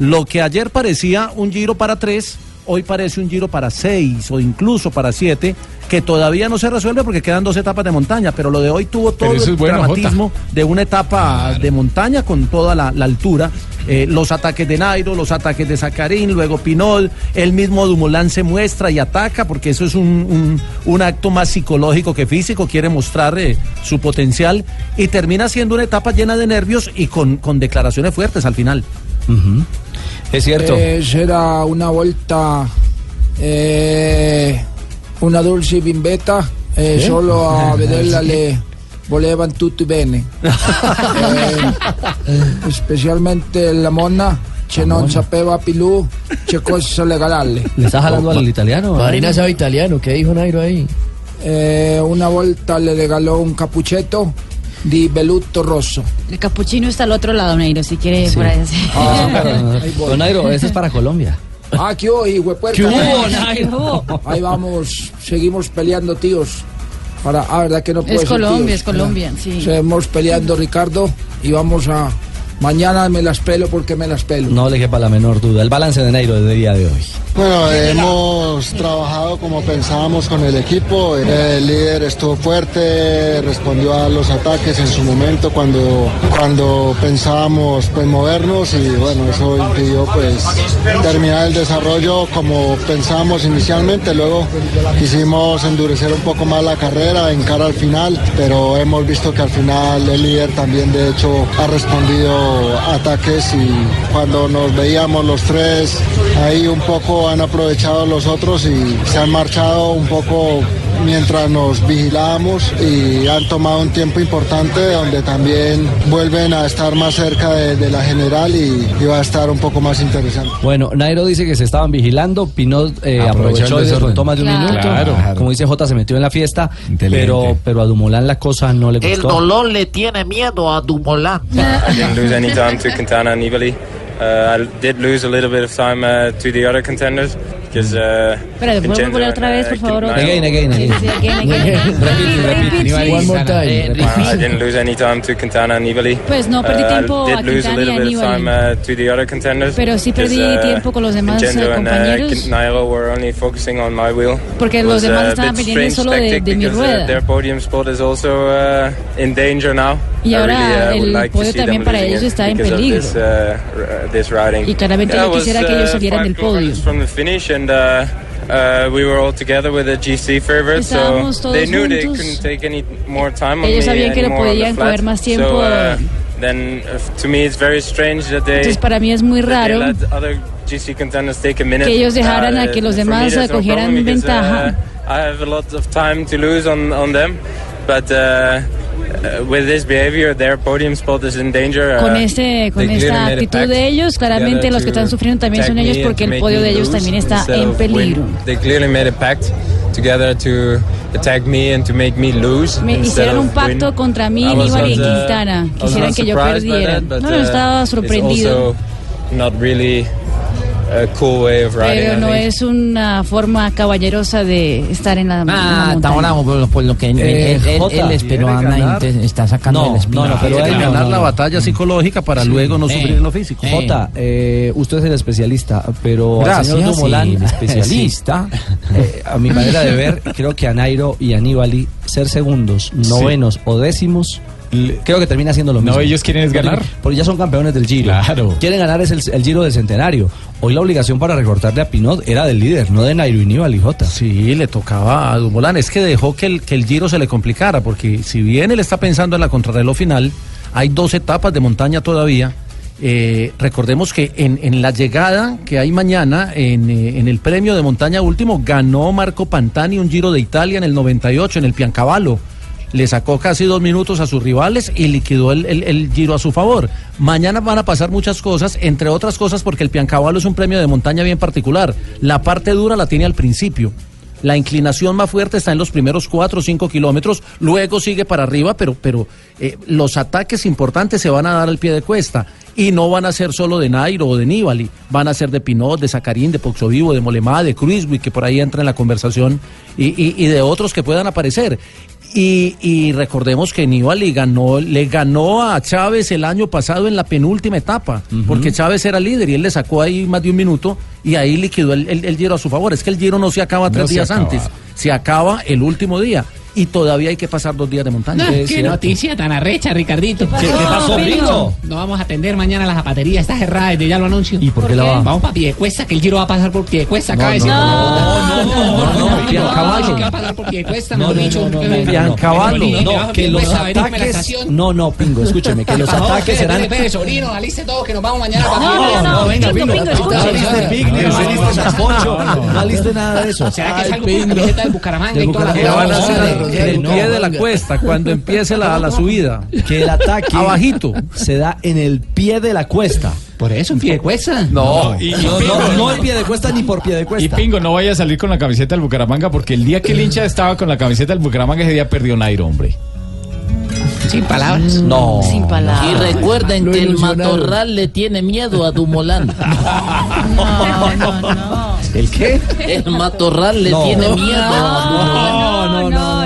Lo que ayer parecía un giro para tres, hoy parece un giro para seis o incluso para siete, que todavía no se resuelve porque quedan dos etapas de montaña, pero lo de hoy tuvo todo el bueno, dramatismo de una etapa de montaña con toda la, la altura. Eh, los ataques de Nairo, los ataques de Zacarín, luego Pinol, el mismo Dumoulin se muestra y ataca porque eso es un, un- un acto más psicológico que físico, quiere mostrar eh, su potencial y termina siendo una etapa llena de nervios y con, con declaraciones fuertes al final. Es cierto. Eh, será una vuelta, eh, una dulce bimbeta, eh, ¿Eh? solo a vederla le volevan tutti bene. Eh, specialmente la monna, che non sapeva più che cosa regalarle. ¿Le estás hablando al italiano? Marina sabe italiano, ¿qué dijo Nairo ahí? Eh, una volta le regaló un capuchetto di velluto rosso. El capuchino está al otro lado, Neiro, si quiere por ahí. sí. Voy. Don Nairo, ese es para Colombia. Ah, ¿qué hubo, hijo? ¿Qué hubo, Nairo? Ahí vamos, seguimos peleando, tíos. Para, ah, verdad que no puedo Es Colombia, tíos. es Colombia, sí. Seguimos peleando, Ricardo, y vamos a... Mañana me las pelo porque me las pelo. No le quepa la menor duda. El balance de Nairo del día de hoy. Bueno, hemos trabajado como pensábamos con el equipo. El líder estuvo fuerte, respondió a los ataques en su momento cuando, cuando pensábamos pues movernos y bueno, eso impidió pues terminar el desarrollo como pensábamos inicialmente. Luego quisimos endurecer un poco más la carrera en cara al final, pero hemos visto que al final el líder también de hecho ha respondido ataques y cuando nos veíamos los tres ahí un poco han aprovechado los otros y se han marchado un poco mientras nos vigilábamos y han tomado un tiempo importante donde también vuelven a estar más cerca de, de la general y, y va a estar un poco más interesante. Bueno, Nairo dice que se estaban vigilando, Pinot eh, Aprovechó aprovechó el y descontó más de un Claro. minuto. Claro. Como dice J, se metió en la fiesta, pero, pero a Dumoulin la cosa no le El gustó. dolor le tiene miedo a Dumoulin. I didn't lose any time to Quintana and Nibali. Uh, I did lose a little bit of time uh, to the other contenders because. Uh, Espera, ¿puedo Vincenzo volver otra vez, por favor? Again, again, again. Sí, sí, again, again. Repeat, repeat, One more please. time. I didn't lose any time to Quintana and Nibali. Pues no perdí Uh, tiempo I did lose a Quintana little bit of time uh, to the other contenders. Pero sí perdí uh, tiempo con los demás, Vincenzo eh, and, uh, compañeros. Were only focusing on my wheel. Porque los demás estaban pendientes solo de- mi because, uh, rueda. their podium spot is also uh, in danger now. Y ahora really, uh, el podio también them para ellos está en peligro. This, uh, this. Y claramente Yeah, yo quisiera que ellos salieran del podio. kilometers from the finish and uh, uh, we were all together with the GC favorites, so Estábamos todos they knew they juntos. couldn't take any more time on Ellos me sabían que no podían coger más tiempo. So, uh, then uh, to me it's very strange that they Entonces para mí es muy that they raro let other GC contenders take a minute. que ellos dejaran a que los demás cogieran ventaja. uh, I have a lot of time to lose on on them, but with this behavior, their podium spot is in danger. con este con esta actitud de ellos claramente los que están sufriendo también son ellos porque el podio de ellos también está en peligro. Me and to make me lose. me instead hicieron un pacto contra mí, Aníbal y not, Quintana quisieran que yo perdiera. no no uh, estaba it's sorprendido. also not really cool way of riding. Pero no es una forma caballerosa de estar en la, en la Ah, está montaña. por, lo- que él, Eh, él- él- Jota, él es quiere peruana y ganar. te está sacando No, el espíritu. no, no, pero no, ganar no, la no. batalla psicológica para Sí. luego no Eh, sufrir en lo físico. Jota, eh, usted es el especialista, pero al Gracias, señor Dumolán, sí, el especialista. sí, eh, a mi manera de ver, creo que a Nairo y a Aníbali ser segundos, novenos o décimos, creo que termina siendo lo No, mismo. ellos quieren es ganar. Porque ya son campeones del Giro. Claro. Quieren ganar es el, el Giro del Centenario. Hoy la obligación para recortarle a Pinot era del líder, no de Nairo y Jota. Sí, le tocaba a Dumolán. Es que dejó que el, que el Giro se le complicara, porque si bien él está pensando en la contrarreloj final, hay dos etapas de montaña todavía. Eh, recordemos que en, en la llegada que hay mañana, en, eh, en el premio de montaña último, ganó Marco Pantani un Giro de Italia en el 98, en el Piancavallo. Le sacó casi dos minutos a sus rivales y liquidó el, el- giro a su favor. Mañana van a pasar muchas cosas, entre otras cosas porque el Piancavallo es un premio de montaña bien particular. La parte dura la tiene al principio. La inclinación más fuerte está en los primeros 4 o 5 kilómetros, luego sigue para arriba, pero, pero eh, los ataques importantes se van a dar al pie de cuesta y no van a ser solo de Nairo o de Nibali, van a ser de Pinot, de Zacarín, de Poxovivo, de Molemá, de Cruiswick, que por ahí entra en la conversación, y, y- y de otros que puedan aparecer. Y, y recordemos que Nibali ganó, le ganó a Chávez el año pasado en la penúltima etapa, porque Chávez era líder y él le sacó ahí más de un minuto y ahí liquidó el, el- el Giro a su favor. Es que el Giro no se acaba No tres se días acaba. antes, se acaba el último día y todavía hay que pasar dos días de montaña. No, qué cierto. noticia tan arrecha, Ricardito. ¿Qué- qué pasó? No vamos a atender mañana la zapatería, está cerrada, desde ya lo anuncio. ¿Y por qué la va? Vamos para Piedecuesta, que el giro va a pasar por Piedecuesta, acaba de no, decir. no, no, no, no, Piancavallo. que va a pasar por Piedecuesta, No, dicho. no, no, eh, no, Piancavallo. no, no, Bajo que los ataques, estación. no, no, Pingo, escúcheme, que los ataques serán espere, sobrino, aliste todo, que nos vamos mañana No, para no, no, Pingo. venga, Pingo, Pingo, no aliste nada de eso. ¿Será que salgo con la camiseta del Bucaramanga y toda la No, en no, el no, pie de la cuesta, cuando empiece la, la subida. Que el ataque Abajito. se da en el pie de la cuesta. Por eso, en pie de cuesta. No, y, y No, Pingo, no, no en pie de cuesta ni por pie de Y cuesta. Pingo, no vaya a salir con la camiseta del Bucaramanga porque el día que el hincha estaba con la camiseta del Bucaramanga, ese día perdió Nairo, hombre. Sin palabras. No. Sin palabras. Y recuerden Lo que el matorral le tiene miedo a Dumolán. No, no, no. ¿El qué? El matorral le No. tiene miedo a No, Dumolán. no, no, no, no, no, no.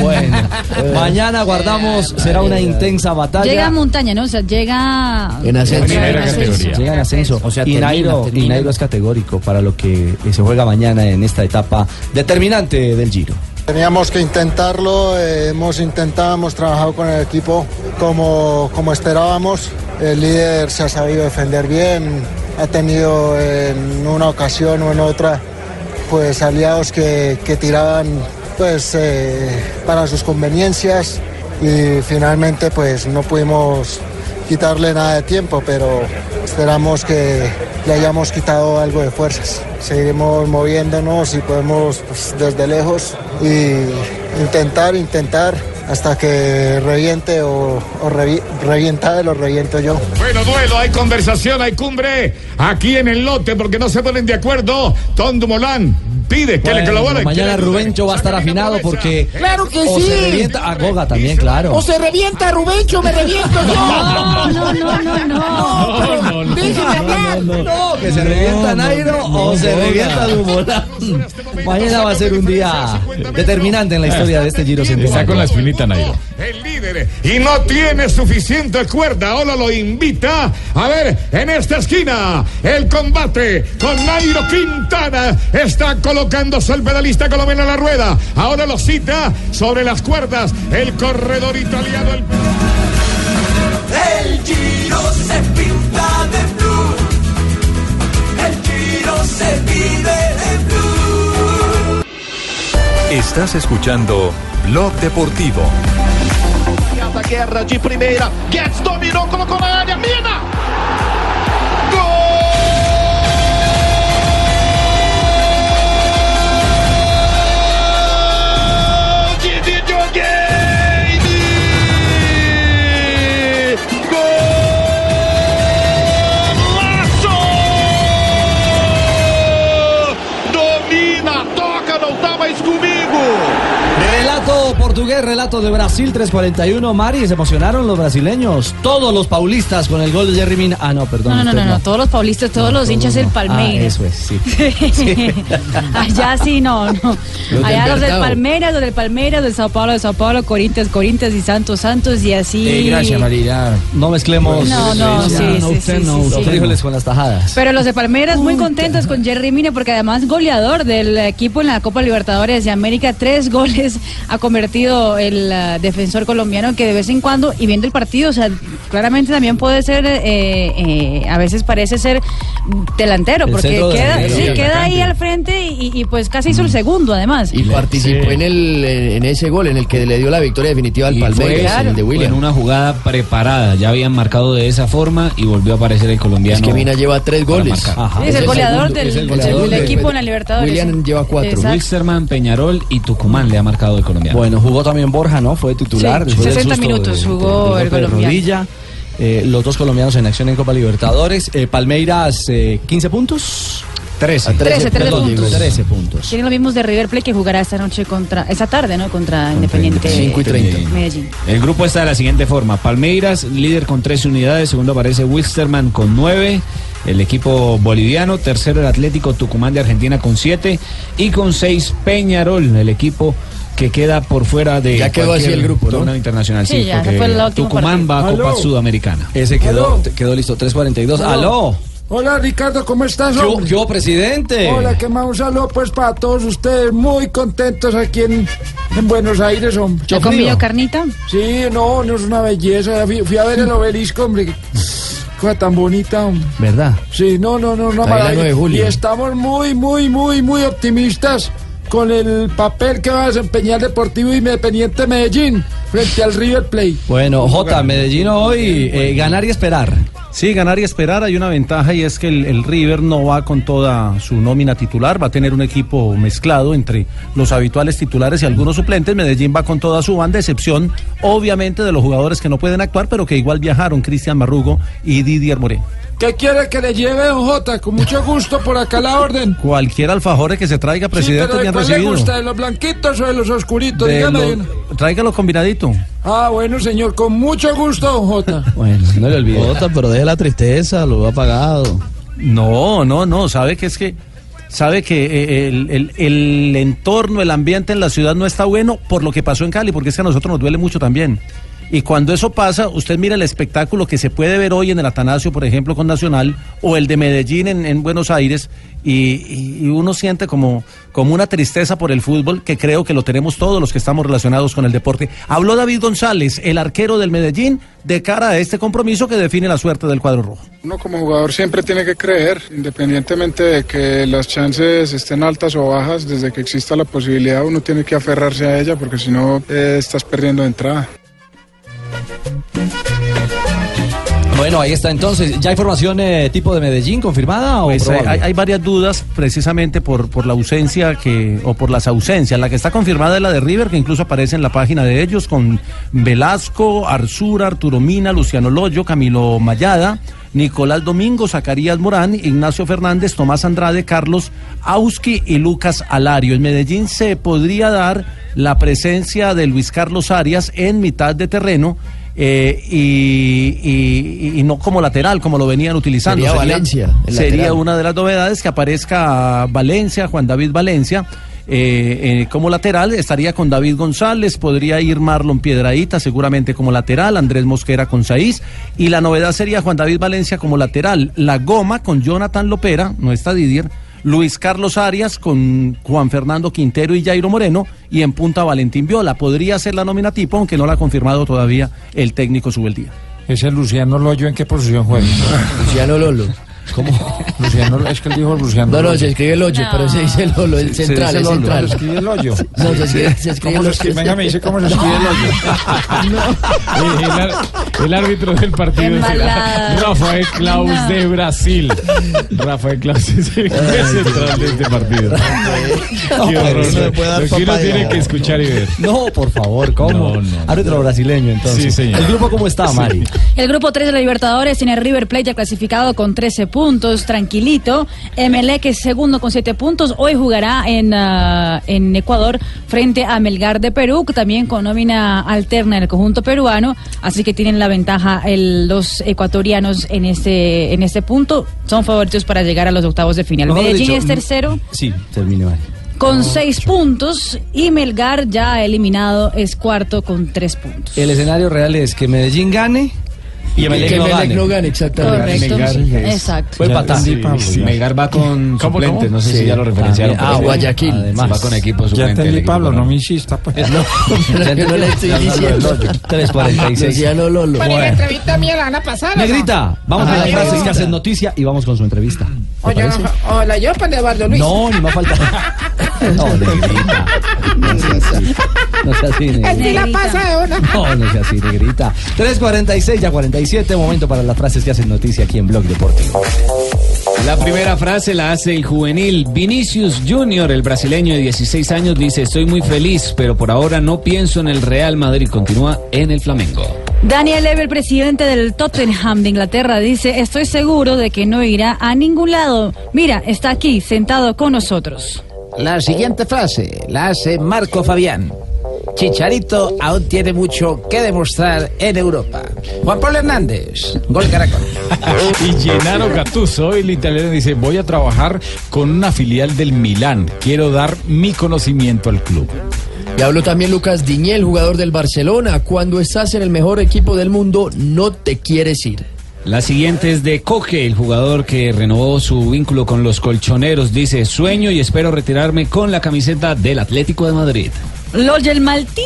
Bueno, mañana guardamos, será una intensa batalla. Llega a montaña, ¿no? O sea, llega... En ascenso. Primera categoría. Llega en ascenso. O sea, y, termina, Nairo, termina. y Nairo es categórico para lo que se juega mañana en esta etapa determinante del Giro. Teníamos que intentarlo, eh, hemos intentado, hemos trabajado con el equipo como, como esperábamos. El líder se ha sabido defender bien, ha tenido en una ocasión o en otra pues aliados que, que tiraban pues eh, para sus conveniencias y finalmente pues no pudimos quitarle nada de tiempo, pero esperamos que le hayamos quitado algo de fuerzas. Seguiremos moviéndonos y podemos pues, desde lejos y intentar, intentar hasta que reviente o, o revi- revienta él o reviento yo. Bueno, duelo, hay conversación, hay cumbre aquí en el lote porque no se ponen de acuerdo. Tom Dumolán pide que le Bueno, colaboren. mañana. Rubencho va a estar afinado porque Claro que o sí. se revienta a Goga también, claro. O se revienta Rubencho, me reviento yo. No, no, no, no, no. pero déjeme hablar. No, que se revienta Nairo o se revienta Dumolán. Mañana va a ser un día determinante en la historia de este Giro Está Centenario. con la espinita Nairo. El líder y no tiene suficiente cuerda. Ahora lo invita a ver en esta esquina el combate con Nairo Quintana. Está colocándose el pedalista colombiano en la rueda. Ahora lo cita sobre las cuerdas el corredor italiano. El... El Giro se pinta de blue. El Giro se vive de blue. Estás escuchando Blog Deportivo. A guerra de primeira. Guedes dominou, colocou na área. Mina! Relato de Brasil 341. Mari, se emocionaron los brasileños. Todos los paulistas con el gol de Jerry Mina. Ah, no, perdón. No, no, no, no, todos los paulistas, todos los hinchas del Ah, Palmeiras. eso es, sí. Allá sí, no, no. Allá los del. Palmeiras, los del Palmeiras, del Sao Paulo, de Sao Paulo, Corinthians, Corinthians y Santos, Santos y así. Marina. No mezclemos. No, no, sí, sí, sí, sí, Los frijoles con las tajadas. Pero los de Palmeiras muy contentos con Jerry Mina porque además goleador del equipo en la Copa Libertadores de América, tres goles ha convertido el eh, defensor colombiano que de vez en cuando, y viendo el partido, o sea, claramente también puede ser, eh, eh, a veces parece ser delantero, El porque queda, delantero, sí, sí, queda ahí al frente y, y, pues casi hizo el segundo además. Y participó en, el, en ese gol en el que le dio la victoria definitiva al Palmeiras, el de en William. una jugada preparada. Ya habían marcado de esa forma y volvió a aparecer el colombiano. Es que Mina lleva tres goles. es el goleador del, es el del goleador equipo en la Libertadores. William lleva cuatro. Exacto. Wilstermann, Peñarol y Tucumán le ha marcado el colombiano. Bueno, jugó también Borja, ¿no? Fue titular. Sí, después del 60 susto minutos de- jugó el colombiano. Eh, los dos colombianos en acción en Copa Libertadores. Eh, Palmeiras, eh, 15 puntos. 13. 13, 13 puntos. 13 puntos. Tienen los mismos de River Plate que jugará esta noche contra, esta tarde, ¿no? Contra Independiente. Cinco y treinta. Medellín. El grupo está de la siguiente forma. Palmeiras, líder con 13 unidades. Segundo aparece Wilstermann con 9. El equipo boliviano. Tercero el Atlético Tucumán de Argentina con 7. Y con 6 Peñarol, el equipo que queda por fuera de Ya quedó así el grupo, ¿no? torneo internacional. Sí, ya, fue el último Tucumán va a Copa Aló. Sudamericana. Ese quedó, quedó listo, 3.42. ¡Aló! Hola Ricardo, ¿cómo estás? ¿Qué qué hubo, presidente? Hola, que más un saludo pues para todos ustedes, muy contentos aquí en, en Buenos Aires, hombre. ¿Ha comido carnita? Sí, no, no es una belleza. Fui, fui a ver el obelisco, hombre. qué Cosa tan bonita, hombre. ¿Verdad? Sí, no, no, no, una Ahí la maravilla. 9 de julio. Y estamos muy, muy, muy, muy optimistas con el papel que va a desempeñar Deportivo Independiente Medellín frente al River Plate. Bueno, J, Medellín hoy, eh, ganar y esperar. Sí, ganar y esperar. Hay una ventaja y es que el, el River no va con toda su nómina titular, va a tener un equipo mezclado entre los habituales titulares y algunos suplentes. Medellín va con toda su banda, excepción obviamente de los jugadores que no pueden actuar, pero que igual viajaron, Cristian Marrugo y Didier Moreno. ¿Qué quiere que le lleve, don Jota? Con mucho gusto por acá la orden. Cualquier alfajore que se traiga, presidente, sí, pero ¿de bien cuál le recibido. gusta? ¿De los blanquitos o de los oscuritos? De Dígame. lo- tráigalo combinadito. Ah, bueno, señor, con mucho gusto, don Jota. Bueno, no le olvide. Jota, pero deje la tristeza, lo ha pagado. No, no, no, sabe que es que sabe que eh, el, el- el entorno, el ambiente en la ciudad no está bueno por lo que pasó en Cali, porque es que a nosotros nos duele mucho también. Y cuando eso pasa, usted mira el espectáculo que se puede ver hoy en el Atanasio, por ejemplo, con Nacional, o el de Medellín en, en Buenos Aires, y, uno siente como, como una tristeza por el fútbol, que creo que lo tenemos todos los que estamos relacionados con el deporte. Habló David González, el arquero del Medellín, de cara a este compromiso que define la suerte del cuadro rojo. Uno como jugador siempre tiene que creer, independientemente de que las chances estén altas o bajas, desde que exista la posibilidad uno tiene que aferrarse a ella porque si no eh, estás perdiendo entrada. Bueno, ahí está entonces. ¿Ya hay información eh, tipo de Medellín confirmada o Pues, hay, probable? hay varias dudas precisamente por, por la ausencia que o por las ausencias. La que está confirmada es la de River, que incluso aparece en la página de ellos con Velasco, Arzura, Arturo Mina, Luciano Loyo, Camilo Mayada, Nicolás Domingo, Zacarías Morán, Ignacio Fernández, Tomás Andrade, Carlos Auski y Lucas Alario. En Medellín se podría dar la presencia de Luis Carlos Arias en mitad de terreno. eh, y, y- y no como lateral, como lo venían utilizando. Sería Valencia, Sería lateral. una de las novedades que aparezca Valencia, Juan David Valencia. Eh, eh, como lateral estaría con David González, podría ir Marlon Piedraíta seguramente como lateral, Andrés Mosquera con Saiz y la novedad sería Juan David Valencia como lateral, La Goma con Jonathan Lopera, no está Didier, Luis Carlos Arias con Juan Fernando Quintero y Jairo Moreno y en punta Valentín Viola. Podría ser la nómina tipo, aunque no la ha confirmado todavía el técnico Subeldía. ¿Ese Luciano Loyo en qué posición juega? Luciano Lolo. ¿Cómo? Luciano, es que él dijo Luciano No, no, se escribe el hoyo, pero se dice el Lolo, el Se central, dice el Lolo, central. ¿Se escribe el hoyo? No, se escribe, se escribe ¿Cómo el se hoyo. Venga, me dice cómo se escribe el hoyo. El, ar- el árbitro del partido es. Rafael Klaus No. de Brasil. Rafael Klaus es el juez central de este partido. Qué horror. no Lo que uno tiene que escuchar y ver. No, por favor, ¿cómo? No, no, no. Árbitro brasileño, entonces. Sí, señor. ¿El grupo cómo está, Sí. Mari? El grupo 3 de la Libertadores tiene River Plate ya clasificado con 13 puntos, tranquilito. Emelec es segundo con siete puntos. Hoy jugará en, ah, en Ecuador frente a Melgar de Perú, que también con nómina alterna en el conjunto peruano. Así que tienen la ventaja el- los ecuatorianos en este, en este punto. Son favoritos para llegar a los octavos de final. Mejor Medellín dicho, es tercero Sí, termine, Mari. con seis puntos y Melgar ya eliminado es cuarto con tres puntos. El escenario real es que Medellín gane y Emelec que no Emelec gane. no gane, exactamente. Correcto. Melgar es- Exacto. Fue Ya Pablo, Sí. ya. Melgar va con ¿Cómo, suplentes, cómo? no sé si Sí. ya lo referenciaron. Ah, sí. Guayaquil. Además, va con equipo Ya suplente. el entendí, Pablo, no me insista. Pues. Pero que no le estoy diciendo. 3.46. Luciano Lolo. Bueno, la entrevista mía la van a pasar. ¿o no? Negrita, vamos a las frases que hacen noticia y vamos con su entrevista. Hola, yo para Eduardo Luis. No, ni más falta. No, negrita. No sea así. No sea así, Él sí la negrita. pasa de una. No, no sea así, negrita. 3.46 ya 47, momento para las frases que hacen noticia aquí en Blog Deportivo. La primera frase la hace el juvenil Vinicius Junior, el brasileño de 16 años, dice, estoy muy feliz, pero por ahora no pienso en el Real Madrid, continúa en el Flamengo. Daniel Levy, el presidente del Tottenham de Inglaterra, dice, estoy seguro de que no irá a ningún lado. Mira, está aquí, sentado con nosotros. La siguiente frase la hace Marco Fabián. Chicharito aún tiene mucho que demostrar en Europa. Juan Pablo Hernández, Gol Caracol. Y Gennaro Gattuso, el italiano, dice, voy a trabajar con una filial del Milán. Quiero dar mi conocimiento al club. Y habló también Lucas Diñel, jugador del Barcelona. Cuando estás en el mejor equipo del mundo, no te quieres ir. La siguiente es de Coque, el jugador que renovó su vínculo con los colchoneros, dice, sueño y espero retirarme con la camiseta del Atlético de Madrid. Loyel Martínez.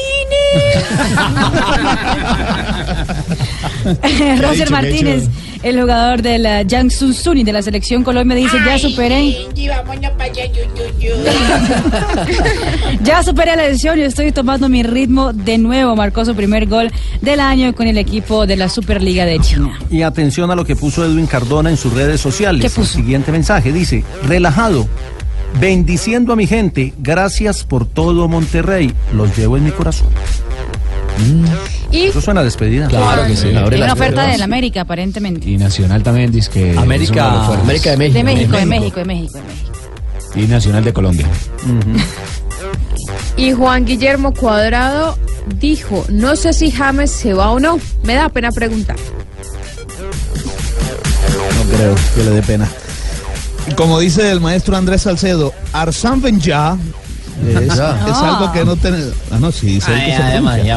Roger Martínez, el jugador del uh, Jiangsu Suning de la selección Colombia, dice, ya superé. Y vámonos para allá, yu, yu, yu. Ya superé la lesión y estoy tomando mi ritmo de nuevo. Marcó su primer gol del año con el equipo de la Superliga de China. Y atención a lo que puso Edwin Cardona en sus redes sociales. ¿Qué puso? El siguiente mensaje dice, relajado, bendiciendo a mi gente, gracias por todo Monterrey, los llevo en mi corazón. Y Eso suena a despedida. Claro que sí. Una oferta del América, aparentemente. Y Nacional también dice que... es América- uno de los fuertes. América de México. De México, de México, de México, de México. Y Nacional de Colombia. Y Juan Guillermo Cuadrado dijo, no sé si James se va o no. Me da pena preguntar. No creo que le dé pena. Como dice el maestro Andrés Salcedo, Arsán Benja es, es algo que no tenemos. Ah, no, sí.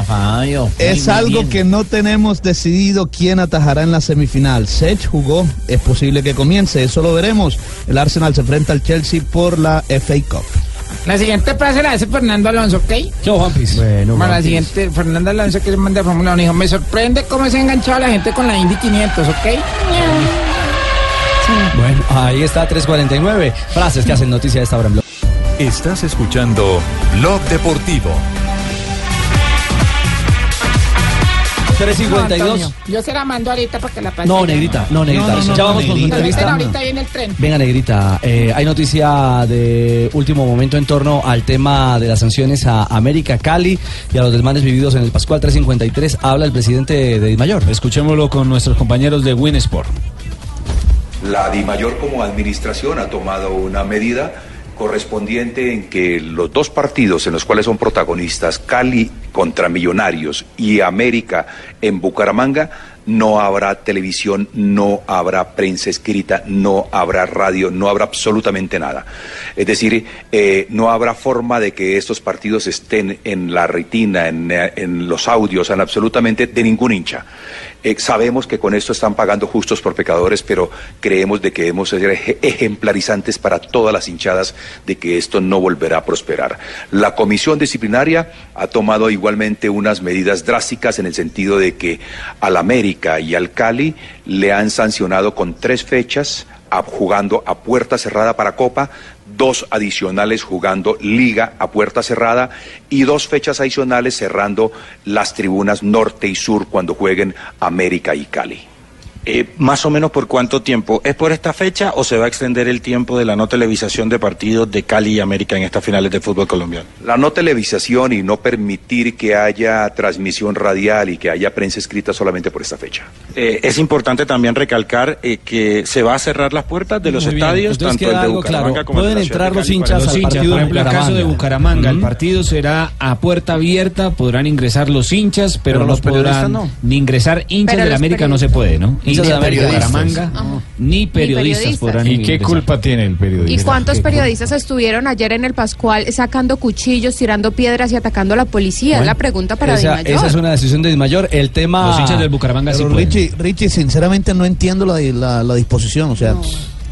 Fabio. Es algo que no tenemos decidido quién atajará en la semifinal. Sech jugó, es posible que comience, eso lo veremos. El Arsenal se enfrenta al Chelsea por la FA Cup. La siguiente frase la hace Fernando Alonso, ¿ok? Yo, Juanpis. Bueno, Bueno, la siguiente, Fernando Alonso que le manda Fórmula 1, dijo, me sorprende cómo se ha enganchado la gente con la Indy 500, ¿ok? Bueno, ahí está 3.49. Frases que hacen noticia a esta hora en Blog. Estás escuchando Blog Deportivo. 3.52. Antonio, Yo se la mando ahorita para que la pase. No, negrita, no, negrita. No, no, no, ya vamos no, con su entrevista. ahorita viene el tren. Venga, Negrita, eh, hay noticia de último momento en torno al tema de las sanciones a América Cali y a los desmanes vividos en el Pascual 353. Habla el presidente de Mayor. Escuchémoslo con nuestros compañeros de Winsport. La DIMAYOR como administración ha tomado una medida correspondiente en que los dos partidos en los cuales son protagonistas, Cali contra Millonarios y América en Bucaramanga, no habrá televisión, no habrá prensa escrita, no habrá radio, no habrá absolutamente nada. Es decir, eh, no habrá forma de que estos partidos estén en la retina, en, en los audios, en absolutamente de ningún hincha. Eh, sabemos que con esto están pagando justos por pecadores, pero creemos de que debemos ser eje- ejemplarizantes para todas las hinchadas de que esto no volverá a prosperar. La comisión disciplinaria ha tomado igualmente unas medidas drásticas en el sentido de que al América y al Cali le han sancionado con tres fechas jugando a puerta cerrada para Copa, dos adicionales jugando Liga a puerta cerrada y dos fechas adicionales cerrando las tribunas norte y sur cuando jueguen América y Cali. Eh, más o menos por cuánto tiempo. ¿Es por esta fecha o se va a extender el tiempo de la no televisación de partidos de Cali y América en estas finales de fútbol colombiano? La no televisación y no permitir que haya transmisión radial y que haya prensa escrita solamente por esta fecha. Eh, es importante también recalcar eh, que se va a cerrar las puertas de los Muy estadios, tanto el de Bucaramanga claro. como Pueden entrar de los hinchas Los hinchas, partido por de ejemplo, el caso de Bucaramanga. Bucaramanga, el partido será a puerta abierta, podrán ingresar los hinchas, pero, Pero no los podrán no. ni ingresar hinchas Pero de la los América no se puede, ¿no? De la América de Bucaramanga, ni periodistas, periodistas. podrán ¿Y qué culpa tiene el periodista? ¿Y cuántos periodistas estuvieron ayer en el Pascual sacando cuchillos, tirando piedras y atacando a la policía? es la pregunta para esa, Di Mayor. esa es una decisión de Di Mayor. El tema. Los hinchas del Bucaramanga sí Pero pueden. Richie, Richie, sinceramente no entiendo la, la, la disposición. O sea,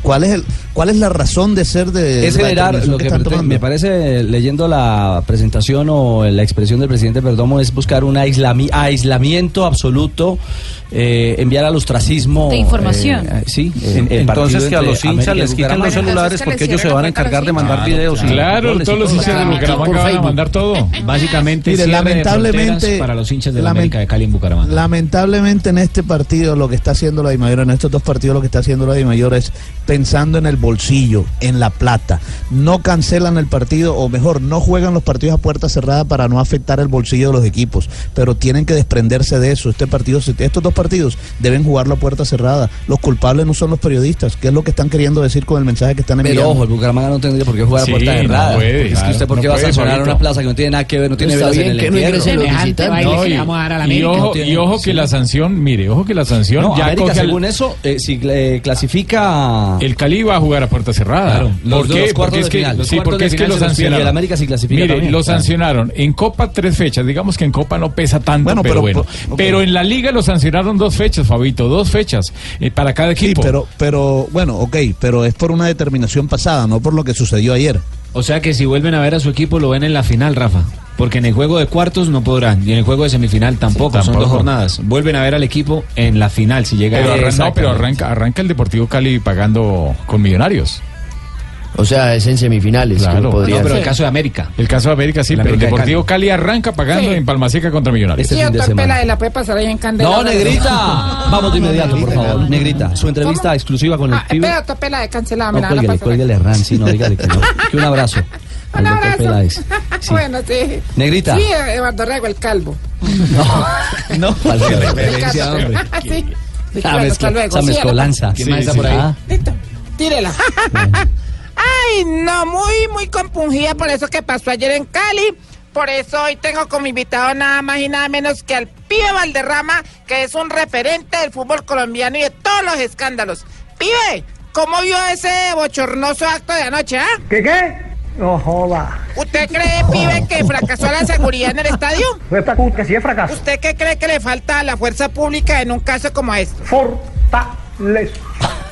¿cuál es el, cuál es la razón de ser de es la generar lo que que pretende- me parece leyendo la presentación o la expresión del presidente Perdomo es buscar un aislami- aislamiento absoluto eh, enviar al ostracismo De información. eh, sí En- el Entonces que a los hinchas les quiten los celulares porque ellos se van a encargar de mandar videos. y Claro, goles y todos los hinchas de Bucaramanga van a mandar todo. Básicamente, Mire, de lamentablemente- para los hinchas de la América de Cali en Bucaramanga. Lamentablemente en este partido lo que está haciendo la Dimayor, en estos dos partidos lo que está haciendo la Dimayor es pensando en el bolsillo, en la plata. No cancelan el partido, o mejor, no juegan los partidos a puerta cerrada para no afectar el bolsillo de los equipos, pero tienen que desprenderse de eso. Este partido, estos dos partidos deben jugarlo a puerta cerrada. Los culpables no son los periodistas, que es lo que están queriendo decir con el mensaje que están enviando. pero ojo, el Bucaramanga no tendría por qué jugar Sí, a puerta no cerrada. puede, porque es que usted por qué no va a puede, sancionar una plaza que no tiene nada que ver, no tiene velas en el que no No, y, ojo, No y ojo que la sanción, mire, ojo que la sanción No, ya América, según eso, eh, si eh, clasifica... El Cali va a jugar a puerta cerrada. Claro, los ¿Por dos qué? Porque de es que, final, los sí, porque es que lo se sancionaron. el América sí clasifica Mire, también, lo claro. sancionaron. En Copa tres fechas. Digamos que en Copa no pesa tanto, Bueno, pero, pero- bueno. Pero en la Liga lo sancionaron dos fechas, Fabito. Dos fechas eh, para cada Sí, equipo. pero, pero bueno, ok, pero es por una determinación pasada, no por lo que sucedió ayer. O sea que si vuelven a ver a su equipo lo ven en la final, Rafa. Porque en el juego de cuartos no podrán y en el juego de semifinal tampoco, son tampoco. dos jornadas. Vuelven a ver al equipo en la final si llega Pero, a arran- no, pero arranca, arranca el Deportivo Cali pagando con millonarios. O sea, es en semifinales. Claro. No, pero ser. el caso de América. El caso de América sí, El pero el de Deportivo Cali. arranca pagando Sí. en Palmaseca contra Millonarios. Este Sí, fin de doctor semana. Peláez, la puede pasar ahí en Candela. No, Negrita. Vamos de inmediato, por favor. Negrita, su entrevista exclusiva con el Ah, pibe. espera, cancelado. No, cuélguele, cuélguele a Ran, sí, no, dígale que no. Que un abrazo Un abrazo. Sí. Bueno, sí. Negrita. Sí, Eduardo Rego, el calvo. No, ¿cuál es la referencia, hombre? Sí. Sí, Esa bueno, mezcla- hasta luego. esa Sí, mezcolanza. a la- ¿Quién más está por ahí? Ah. Listo, tírela. Ay, no, muy, muy compungida por eso que pasó ayer en Cali. Por eso hoy tengo como invitado nada más y nada menos que al pibe Valderrama, que es un referente del fútbol colombiano y de todos los escándalos. Pibe, ¿cómo vio ese bochornoso acto de anoche, ah? ¿Qué qué? No joda. ¿Usted cree, pibe, que fracasó la seguridad en el estadio? Que sí es fracaso. ¿Usted qué cree que le falta a la fuerza pública en un caso como este? Fortaleza.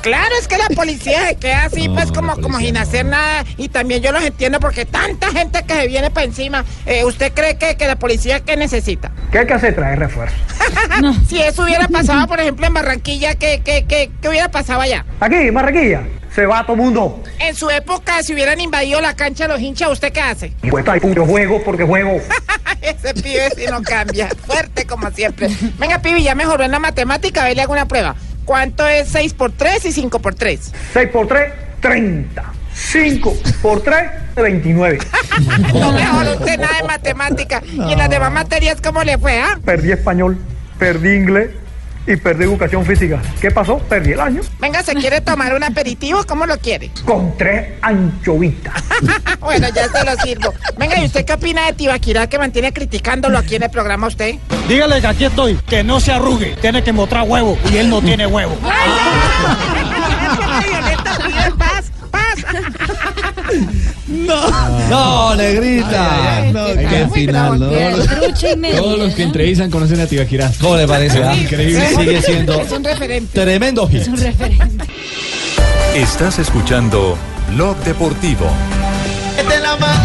Claro, es que la policía se queda así, pues como, como sin hacer nada. Y también yo los entiendo porque tanta gente que se viene para encima. Eh, ¿Usted cree que, que la policía qué necesita? ¿Qué hay que hacer? Traer refuerzo. Si eso hubiera pasado, por ejemplo, en Barranquilla, ¿qué, qué, qué, qué hubiera pasado allá? Aquí, Marraquilla, se va todo mundo. En su época, si hubieran invadido la cancha los hinchas, ¿usted qué hace? Y pues yo juego porque juego. Ese pibe si no cambia. Fuerte como siempre. Venga, pibe, ya mejoró en la matemática, a ver, le hago una prueba. ¿Cuánto es 6 por 3 y 5 por 3? 6 por 3, 30. 5 por 3, 29. No mejoró usted nada en matemática. Y en las demás materias, ¿cómo le fue, ah? Perdí español, perdí inglés y perdí educación física. ¿Qué pasó? Perdí el año. Venga, ¿se quiere tomar un aperitivo? ¿Cómo lo quiere? Con tres anchovitas. Bueno, ya se lo sirvo. Venga, ¿y usted qué opina de Tibaquirá que mantiene criticándolo aquí en el programa usted? Dígale que aquí estoy, que no se arrugue. Tiene que mostrar huevo y él no tiene huevo. No, negrita. No, Ay, qué final, ¿no? Todos los que entrevistan conocen a Tibaquirá. ¿Cómo le parece? ah? Increíble. Sigue siendo Es un referente. tremendo hit. Es un referente. Estás escuchando Blog Deportivo. Mete la mano,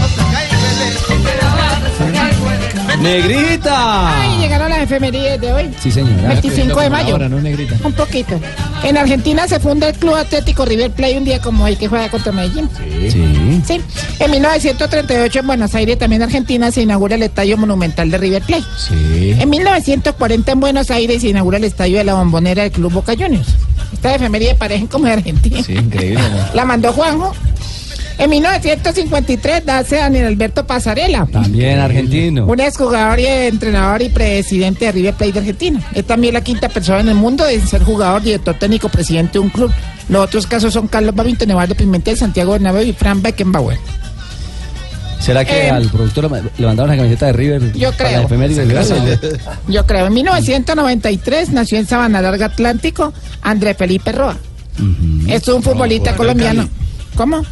Negrita. Ay, llegaron las efemerías de hoy. Sí, señora. 25 de mayo. Ahora, no, negrita. Un poquito. En Argentina se funda el Club Atlético River Plate un día como hoy que juega contra Medellín. Sí. Sí. En 1938 en Buenos Aires, también Argentina, se inaugura el Estadio Monumental de River Plate. Sí. En 1940 en Buenos Aires se inaugura el Estadio de la Bombonera del Club Boca Juniors. Esta efemería parecen como de Argentina. Sí, increíble. ¿no? La mandó Juanjo. En 1953 nace Daniel Alberto Pasarela. También argentino. Un exjugador y entrenador y presidente de River Plate de Argentina. Es también la quinta persona en el mundo en ser jugador, director técnico, presidente de un club. Los otros casos son Carlos Babington, Eduardo Pimentel, Santiago Bernabéu y Fran Beckenbauer. ¿Será que Eh, al productor le mandaron la camiseta de River? Yo para creo. Yo creo. En 1993 nació en Sabana Larga Atlántico André Felipe Roa. Es un futbolista colombiano. ¿Cómo?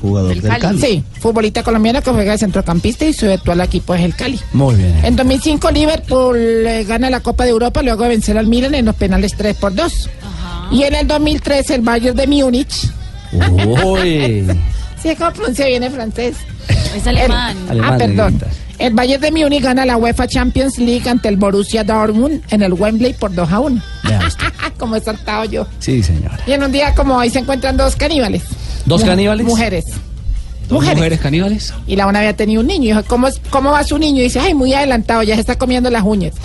Jugador del Cali. Sí, futbolista colombiano que juega de centrocampista y su actual equipo es el Cali. Muy bien. En 2005 Liverpool eh, gana la Copa de Europa luego de vencer al Milan en los penales 3 por 2. Y en el 2013 el Bayern de Múnich. Uy. Sí, ¿cómo pronuncia bien el francés? Es alemán. El- Alemán, ah, perdón. El Bayern de Múnich gana la UEFA Champions League ante el Borussia Dortmund en el Wembley por 2 a 1. Vea usted. como he saltado yo. Sí, señor. Y en un día como hoy se encuentran dos caníbales. ¿Dos caníbales? Mujeres. ¿Dos Mujeres. mujeres caníbales? Y la una había tenido un niño. Y dijo, ¿cómo, es- ¿cómo va su niño? Y dice, ay, muy adelantado, ya se está comiendo las uñas.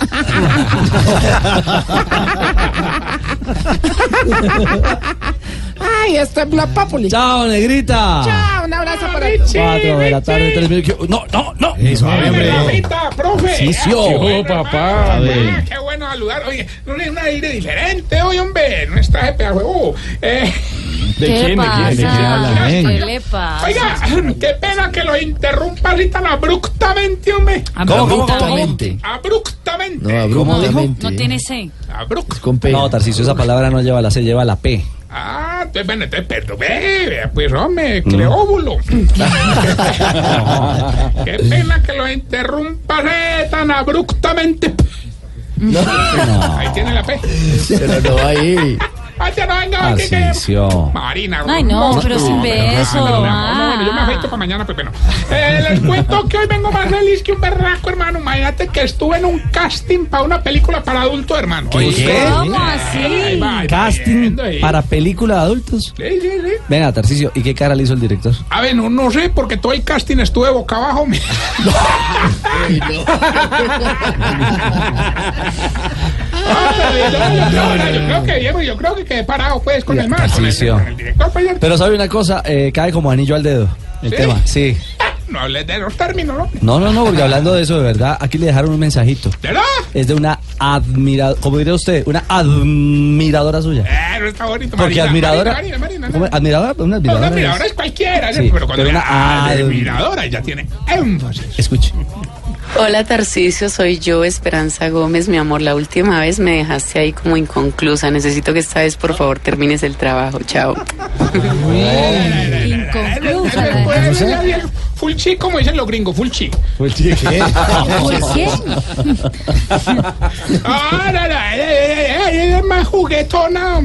ay, esto es Blog Populi. Chao, negrita. Chao, un abrazo para Cuatro de la tarde, tres minutos. No, no, no. Eso, Mamita, profe. Sí, sí, oh. qué bueno, papá. Qué bueno saludar. Oye, no es un aire diferente hoy, hombre. No está de pedazo. Eh, ¿De quién? ¿De quién? ¿De quién habla? ¿Qué men? le pasa? oiga, qué pena que lo interrumpa tan abruptamente, hombre. ¿Cómo, cómo, cómo? Abruptamente. Abruptamente. No, abruptamente. No tiene C. Abruptamente. No, Tarcicio, esa palabra no lleva la C, lleva la P. Ah, entonces, bueno, entonces, perdón, pues, hombre, Cleóbulo. Qué pena que lo interrumpa eh, tan abruptamente. Ahí tiene la P. Pero no ahí. Ay, ya no, venga, que, que- Tarcicio. Marina. Ay, no, pero sin beso. No, Ah. yo me afeito para mañana, pues bueno. Eh, les cuento que hoy vengo más feliz que un berraco, hermano. Imagínate que estuve en un casting para una película para adultos, hermano. ¿Cómo así? Casting para película de adultos. Sí, sí, sí. Venga, Tarcicio, ¿y qué cara le hizo el director? A ver, no, no sé, porque todo el casting estuve boca abajo. Ah, yo, creo, yo creo que Diego, yo creo que quedé parado pues con el más, con el, Tarcisio. con el director. pues, Pero sabe una cosa, eh, cae como anillo al dedo. El ¿Sí? tema, sí. no hables de los términos, ¿no? No, no, no, porque hablando de eso, de verdad, aquí le dejaron un mensajito. ¿Verdad? Es de una admiradora, como diría usted, una admiradora suya. Eh, no está bonito. Porque Marina, admiradora. Marina. ¿Admiradora? Una No, admiradora. una admiradora es- es cualquiera, Sí, pero cuando pero una admiradora ya tiene énfasis. Escuche. Hola Tarcisio, soy yo, Esperanza Gómez. Mi amor, la última vez me dejaste ahí como inconclusa. Necesito que esta vez por favor termines el trabajo. Chao. Ya, Full chic, como dicen los gringos, full chic. ¿Por qué? Ah, no, no, ella, ella- ella es más juguetona.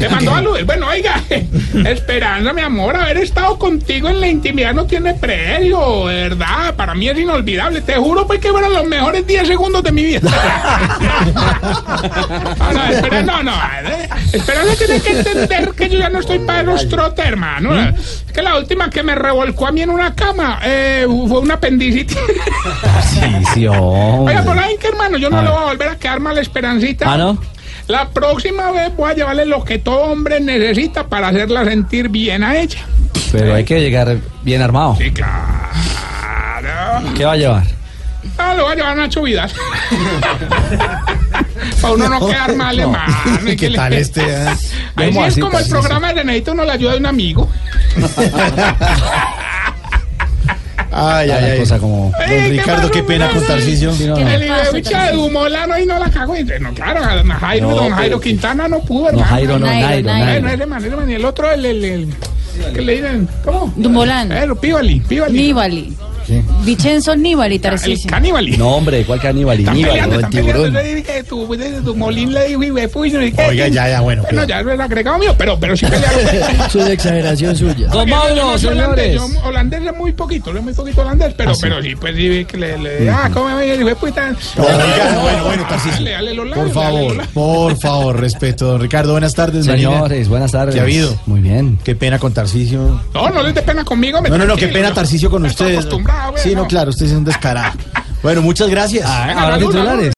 Te mandó a luz. Bueno, oiga, Esperanza, mi amor, haber estado contigo en la intimidad no tiene precio, de verdad. Para mí es inolvidable. Te juro pues que fueron los mejores 10 segundos de mi vida. Ah, no, espera, no, no. eh, Esperanza tiene que entender que yo ya no estoy para los trotes, hermano. Es que la última que me revolcó a mí en una cama eh, fue una apendicitis. Tarcicio. Oiga, por ahí que hermano, yo no A le voy a volver a quedar mal esperancita. Ah, ¿no? La próxima vez voy a llevarle lo que todo hombre necesita para hacerla sentir bien a ella. Pero hay que llegar bien armado. Sí, claro. ¿Qué va a llevar? Ah, lo voy a llevar a Nacho Vidal. para uno no quedar mal, hermano. ¿Y ¿Qué le- tal este? eh? Ahí sí ¿Cómo es como el programa de necesito uno la ayuda de un amigo. Ay, ay, ay. cosa como. Don ¿qué Ricardo, qué pena con? Tarcisio. Sí, no, ¿Qué no. le El de? Dumolano y no la cago. Y, No, claro, Jairo, No, don Jairo Quintana no pudo, No, hermano. Jairo, no, Nairo, Nairo, Nairo. Nairo. Y el otro, el, el, el, ¿qué le dicen? ¿Cómo? Dumbolán. Eh, lo Pívali, Pívali. Nibali. Vicenzo Nibali, Tarcisio. Caníbal. No, hombre, ¿cuál caníbal? Están Aníbal, peleando, no, el tiburón. Entonces dije, tu, tu Molín le dijo, y me fui, no sé qué. Oiga, ya, ya, bueno, Bueno, ya es el agregado mío, pero, pero sí pelearon. Es exageración suya. No soy holandés, yo holandés es muy poquito, es muy poquito holandés, pero, pero sí, pues sí, que le, le ah, ¿cómo me dijo, pues tan. Oiga, bueno, bueno, Tarcisio. Dale, dale los labios, Por favor, por favor, respeto. Don Ricardo, buenas tardes. Señores, Marina. buenas tardes. ¿Qué ha habido? Muy bien. Qué pena con Tarcisio. No, no les dé pena conmigo. No, no, no, qué pena Tarcisio con ustedes. Güey, Sí, no, claro, usted es un descarado. Bueno, muchas gracias. ahora titulares.